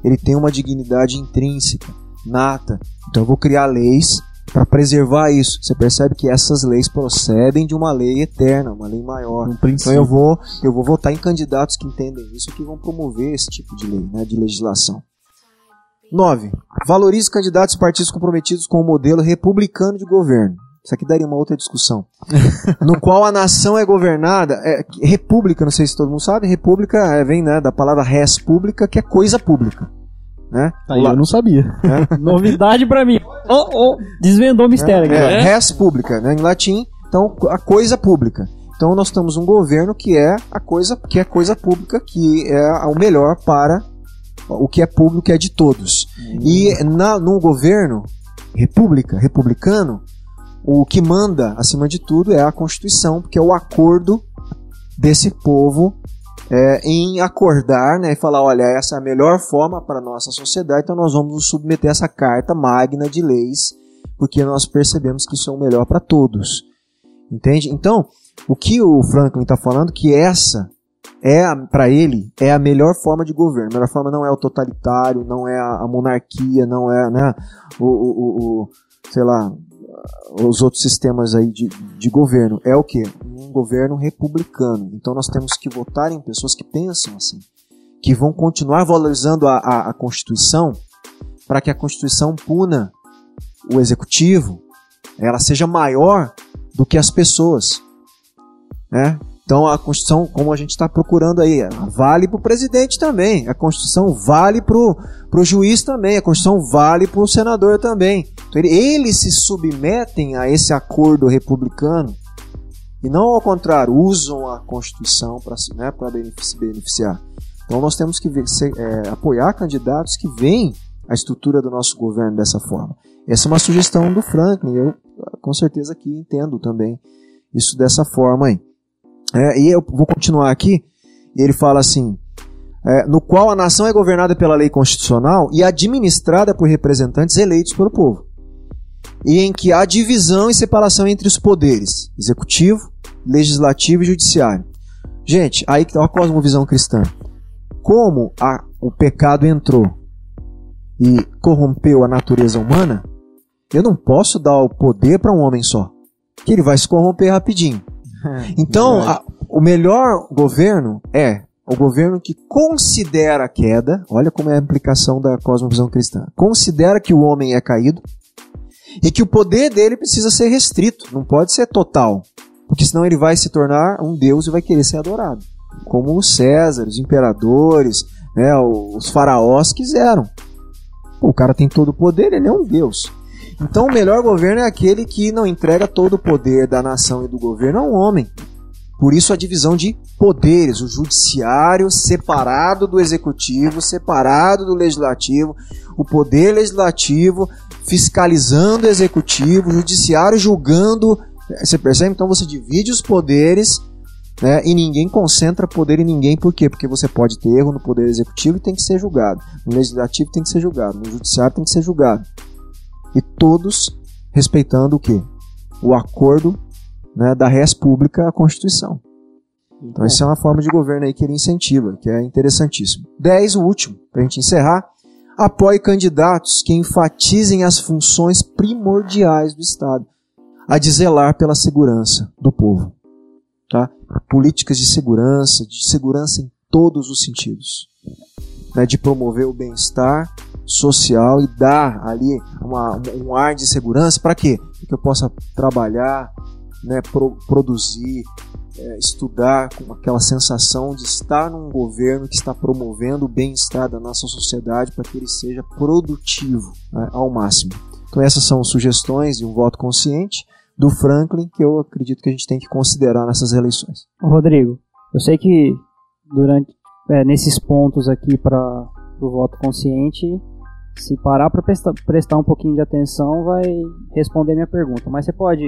Ele tem uma dignidade intrínseca, nata. Então eu vou criar leis para preservar isso. Você percebe que essas leis procedem de uma lei eterna, uma lei maior. Um Então eu vou, eu vou votar em candidatos que entendem isso e que vão promover esse tipo de lei, né, de legislação. 9. Valorize candidatos e partidos comprometidos com o modelo republicano de governo. Isso aqui daria uma outra discussão. no qual a nação é governada, é, república, não sei se todo mundo sabe, república é, vem né, da palavra res pública, que é coisa pública. Né? Aí eu não sabia. Novidade pra mim. Oh, oh, desvendou o mistério aqui. É, res pública, né, em latim, então a coisa pública. Então nós temos um governo que é a coisa que é coisa pública, que é o melhor para o que é público, que é de todos. E na, num governo república, republicano, o que manda acima de tudo é a Constituição, porque é o acordo desse povo é, em acordar né, e falar: olha, essa é a melhor forma para a nossa sociedade, então nós vamos nos submeter a essa carta magna de leis, porque nós percebemos que isso é o melhor para todos. Entende? Então, o que o Franklin está falando que essa é para ele é a melhor forma de governo. A melhor forma não é o totalitário, não é a, monarquia, não é né, o, o- o- sei lá os outros sistemas aí de, de governo. É o que? Um governo republicano. Então nós temos que votar em pessoas que pensam assim, que vão continuar valorizando a, a, a Constituição para que a Constituição puna o executivo, ela seja maior do que as pessoas, né? Então a Constituição, como a gente está procurando aí, vale para o presidente também. A Constituição vale para o juiz também. A Constituição vale para o senador também. Então ele- eles se submetem a esse acordo republicano e não ao contrário, usam a Constituição para né, se beneficiar. Então nós temos que ver- ser- é, apoiar candidatos que veem a estrutura do nosso governo dessa forma. Essa é uma sugestão do Franklin. Eu com certeza aqui entendo também isso dessa forma aí. É, e eu vou continuar aqui. E ele fala assim: é, no qual a nação é governada pela lei constitucional e administrada por representantes eleitos pelo povo, e em que há divisão e separação entre os poderes executivo, legislativo e judiciário. Gente, aí que está a cosmovisão cristã. Como a- o pecado entrou e corrompeu a natureza humana, eu não posso dar o poder para um homem só, que ele vai se corromper rapidinho. Então, a- o melhor governo é o governo que considera a queda, olha como é a implicação da cosmovisão cristã, considera que o homem é caído e que o poder dele precisa ser restrito, não pode ser total, porque senão ele vai se tornar um deus e vai querer ser adorado, como os César, os imperadores, né, os faraós quiseram. Pô, o cara tem todo o poder, ele é um deus. Então o melhor governo é aquele que não entrega todo o poder da nação e do governo a um homem. Por isso a divisão de poderes, o judiciário separado do executivo, separado do legislativo, o poder legislativo fiscalizando o executivo, o judiciário julgando. Você percebe? Então você divide os poderes né, e ninguém concentra poder em ninguém. Por quê? Porque você pode ter erro no poder executivo e tem que ser julgado. No legislativo tem que ser julgado. No judiciário tem que ser julgado. E todos respeitando o quê? O acordo né, da res pública à Constituição. Então, essa é uma forma de governo aí que ele incentiva, que é interessantíssimo. 10, o último, para a gente encerrar. Apoie candidatos que enfatizem as funções primordiais do Estado, a de zelar pela segurança do povo. Tá? Políticas de segurança, de segurança em todos os sentidos. Né, de promover o bem-estar social e dar ali uma- um ar de segurança para quê? Para que eu possa trabalhar, né, pro- produzir, é, estudar com aquela sensação de estar num governo que está promovendo o bem-estar da nossa sociedade para que ele seja produtivo né, ao máximo. Então essas são sugestões de um voto consciente do Franklin que eu acredito que a gente tem que considerar nessas eleições. Rodrigo, eu sei que durante é, nesses pontos aqui para o voto consciente, se parar para prestar, prestar um pouquinho de atenção, vai responder minha pergunta. Mas você pode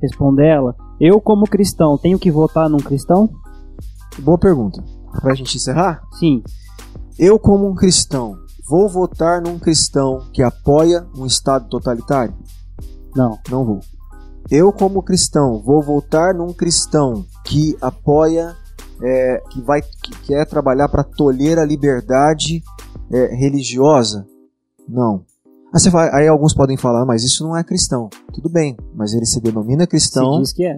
responder ela? Eu, como cristão, tenho que votar num cristão? Boa pergunta. Para a gente encerrar? Sim. Eu, como um cristão, vou votar num cristão que apoia um Estado totalitário? Não. Não vou. Eu, como cristão, vou votar num cristão que apoia, é, que vai, que quer trabalhar para tolher a liberdade é, religiosa? Não. Aí, você vai- aí alguns podem falar, mas isso não é cristão. Tudo bem, mas ele se denomina cristão Se diz que é.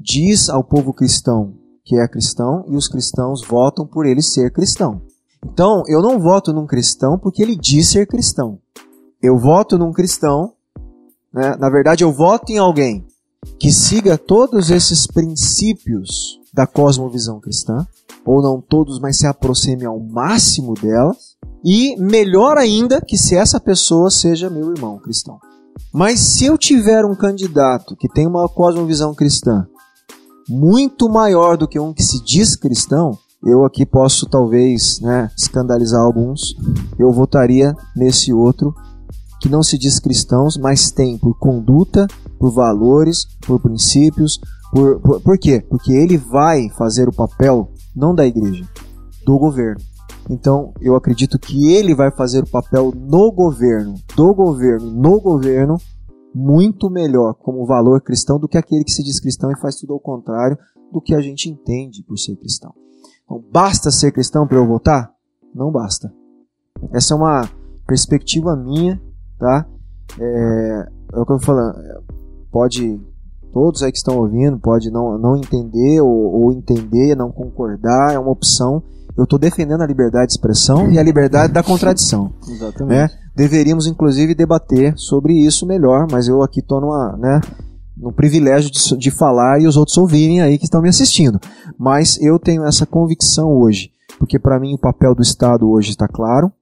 diz ao povo cristão que é cristão e os cristãos votam por ele ser cristão. Então, eu não voto num cristão porque ele diz ser cristão. Eu voto num cristão, né? na verdade, eu voto em alguém que siga todos esses princípios da cosmovisão cristã, ou não todos, mas se aproxime ao máximo delas, e melhor ainda que se essa pessoa seja meu irmão cristão. Mas se eu tiver um candidato que tem uma cosmovisão cristã muito maior do que um que se diz cristão, eu aqui posso talvez né, escandalizar alguns, eu votaria nesse outro que não se diz cristãos, mas tem por conduta, por valores, por princípios, por, por, por quê? Porque ele vai fazer o papel não da igreja, do governo. Então, eu acredito que ele vai fazer o papel no governo, do governo, no governo, muito melhor como valor cristão do que aquele que se diz cristão e faz tudo ao contrário do que a gente entende por ser cristão. Então, basta ser cristão para eu votar? Não basta. Essa é uma perspectiva minha, tá? É, é o que eu é, Pode, todos aí que estão ouvindo, pode não, não entender ou, ou entender, não concordar, é uma opção. Eu estou defendendo a liberdade de expressão e a liberdade da contradição Exatamente. né? Deveríamos inclusive debater sobre isso melhor, mas eu aqui estou numa, né, no privilégio de, de falar e os outros ouvirem aí que estão me assistindo. Mas eu tenho essa convicção hoje, porque para mim o papel do Estado hoje está claro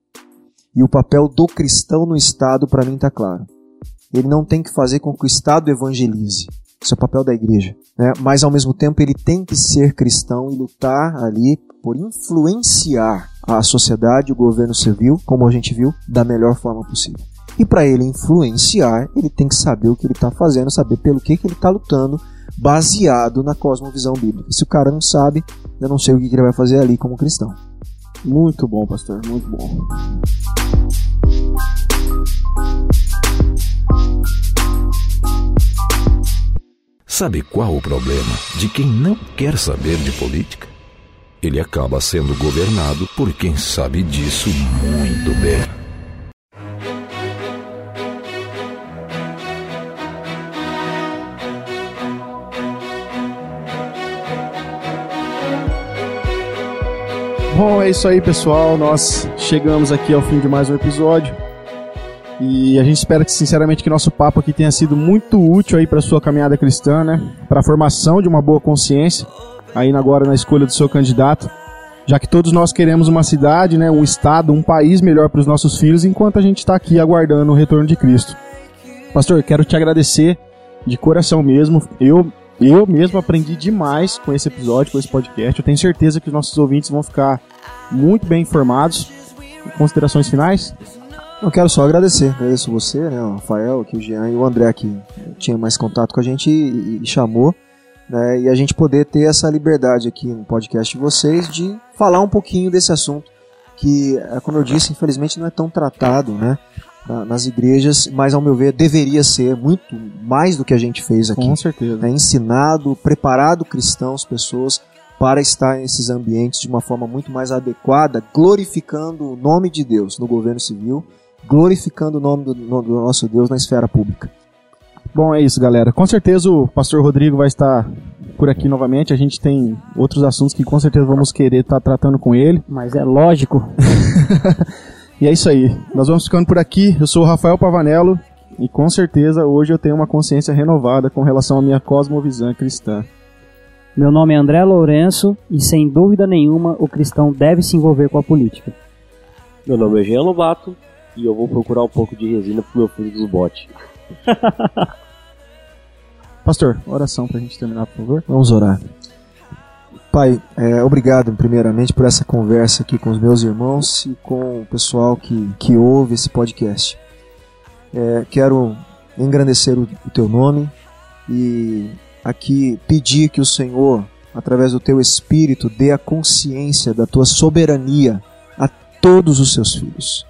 e o papel do cristão no Estado para mim está claro. Ele não tem que fazer com que o Estado evangelize. Isso é o papel da igreja. Né? Mas ao mesmo tempo ele tem que ser cristão e lutar ali por influenciar a sociedade, o governo civil, como a gente viu, da melhor forma possível. E para ele influenciar, ele tem que saber o que ele está fazendo, saber pelo que, que ele está lutando, baseado na cosmovisão bíblica. Se o cara não sabe, eu não sei o que, que ele vai fazer ali como cristão. Muito bom, pastor, muito bom. Sabe qual o problema de quem não quer saber de política? Ele acaba sendo governado por quem sabe disso muito bem. Bom, é isso aí, pessoal. Nós chegamos aqui ao fim de mais um episódio. E a gente espera que, sinceramente, que nosso papo aqui tenha sido muito útil aí para sua caminhada cristã, né? Para a formação de uma boa consciência, aí agora na escolha do seu candidato. Já que todos nós queremos uma cidade, né, um estado, um país melhor para os nossos filhos, enquanto a gente está aqui aguardando o retorno de Cristo. Pastor, quero te agradecer de coração mesmo. Eu eu mesmo aprendi demais com esse episódio, com esse podcast. Eu tenho certeza que os nossos ouvintes vão ficar muito bem informados. Considerações finais? Eu quero só agradecer. Agradeço você, né, o Rafael, aqui, o Jean e o André que tinha mais contato com a gente e, e chamou. Né, e a gente poder ter essa liberdade aqui no podcast de vocês de falar um pouquinho desse assunto que, é, como eu disse, infelizmente não é tão tratado, né? na- Nas igrejas, mas ao meu ver deveria ser muito mais do que a gente fez aqui. Com certeza. né, ensinado, preparado cristãos, pessoas para estar nesses ambientes de uma forma muito mais adequada, glorificando o nome de Deus no governo civil, glorificando o nome do, do nosso Deus na esfera pública. Bom, é isso, galera. Com certeza o pastor Rodrigo vai estar por aqui novamente. A gente tem outros assuntos que com certeza vamos querer estar tratando com ele. Mas é lógico. E é isso aí. Nós vamos ficando por aqui. Eu sou o Rafael Pavanello e com certeza hoje eu tenho uma consciência renovada com relação à minha cosmovisão cristã. Meu nome é André Lourenço e sem dúvida nenhuma o cristão deve se envolver com a política. Meu nome é Jean Lobato e eu vou procurar um pouco de resina pro meu filho dos botes. Pastor, oração pra gente terminar, por favor. Vamos orar. Pai, é, obrigado primeiramente por essa conversa aqui com os meus irmãos e com o pessoal que, que ouve esse podcast. É, quero engrandecer o, o teu nome e aqui pedir que o Senhor, através do teu Espírito, dê a consciência da tua soberania a todos os seus filhos.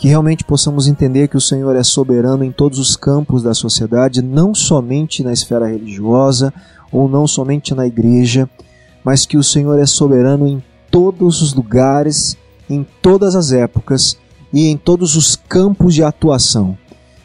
Que realmente possamos entender que o Senhor é soberano em todos os campos da sociedade, não somente na esfera religiosa ou não somente na igreja, mas que o Senhor é soberano em todos os lugares, em todas as épocas e em todos os campos de atuação.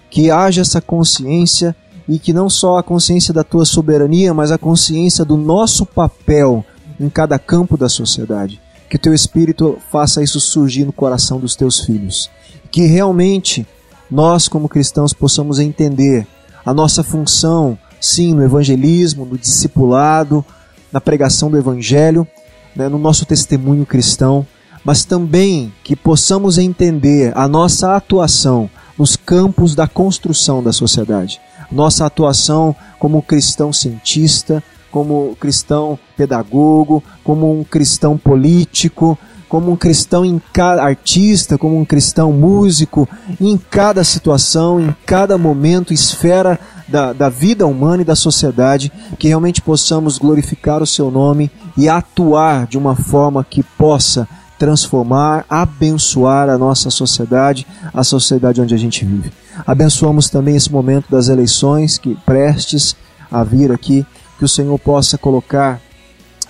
Que haja essa consciência e que não só a consciência da tua soberania, mas a consciência do nosso papel em cada campo da sociedade. Que o teu espírito faça isso surgir no coração dos teus filhos. Que realmente nós, como cristãos, possamos entender a nossa função, sim, no evangelismo, no discipulado, na pregação do evangelho, né, no nosso testemunho cristão, mas também que possamos entender a nossa atuação nos campos da construção da sociedade. Nossa atuação como cristão cientista, como cristão pedagogo, como um cristão político, como um cristão em cada artista, como um cristão músico, em cada situação, em cada momento, esfera da, da vida humana e da sociedade, que realmente possamos glorificar o seu nome e atuar de uma forma que possa transformar, abençoar a nossa sociedade, a sociedade onde a gente vive. Abençoamos também esse momento das eleições que prestes a vir aqui, que o Senhor possa colocar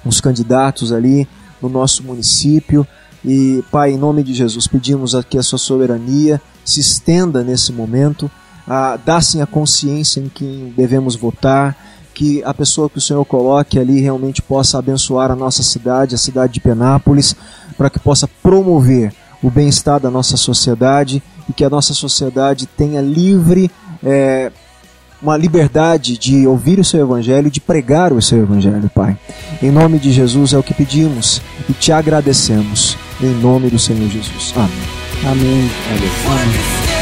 os candidatos ali no nosso município. E, Pai, em nome de Jesus, pedimos aqui a sua soberania se estenda nesse momento, a, dá-se a consciência em quem devemos votar, que a pessoa que o Senhor coloque ali realmente possa abençoar a nossa cidade, a cidade de Penápolis, para que possa promover o bem-estar da nossa sociedade e que a nossa sociedade tenha livre é, uma liberdade de ouvir o seu evangelho, de pregar o seu evangelho, Pai. Em nome de Jesus é o que pedimos e te agradecemos. Em nome do Senhor Jesus. Amém. Amém. Amém. Is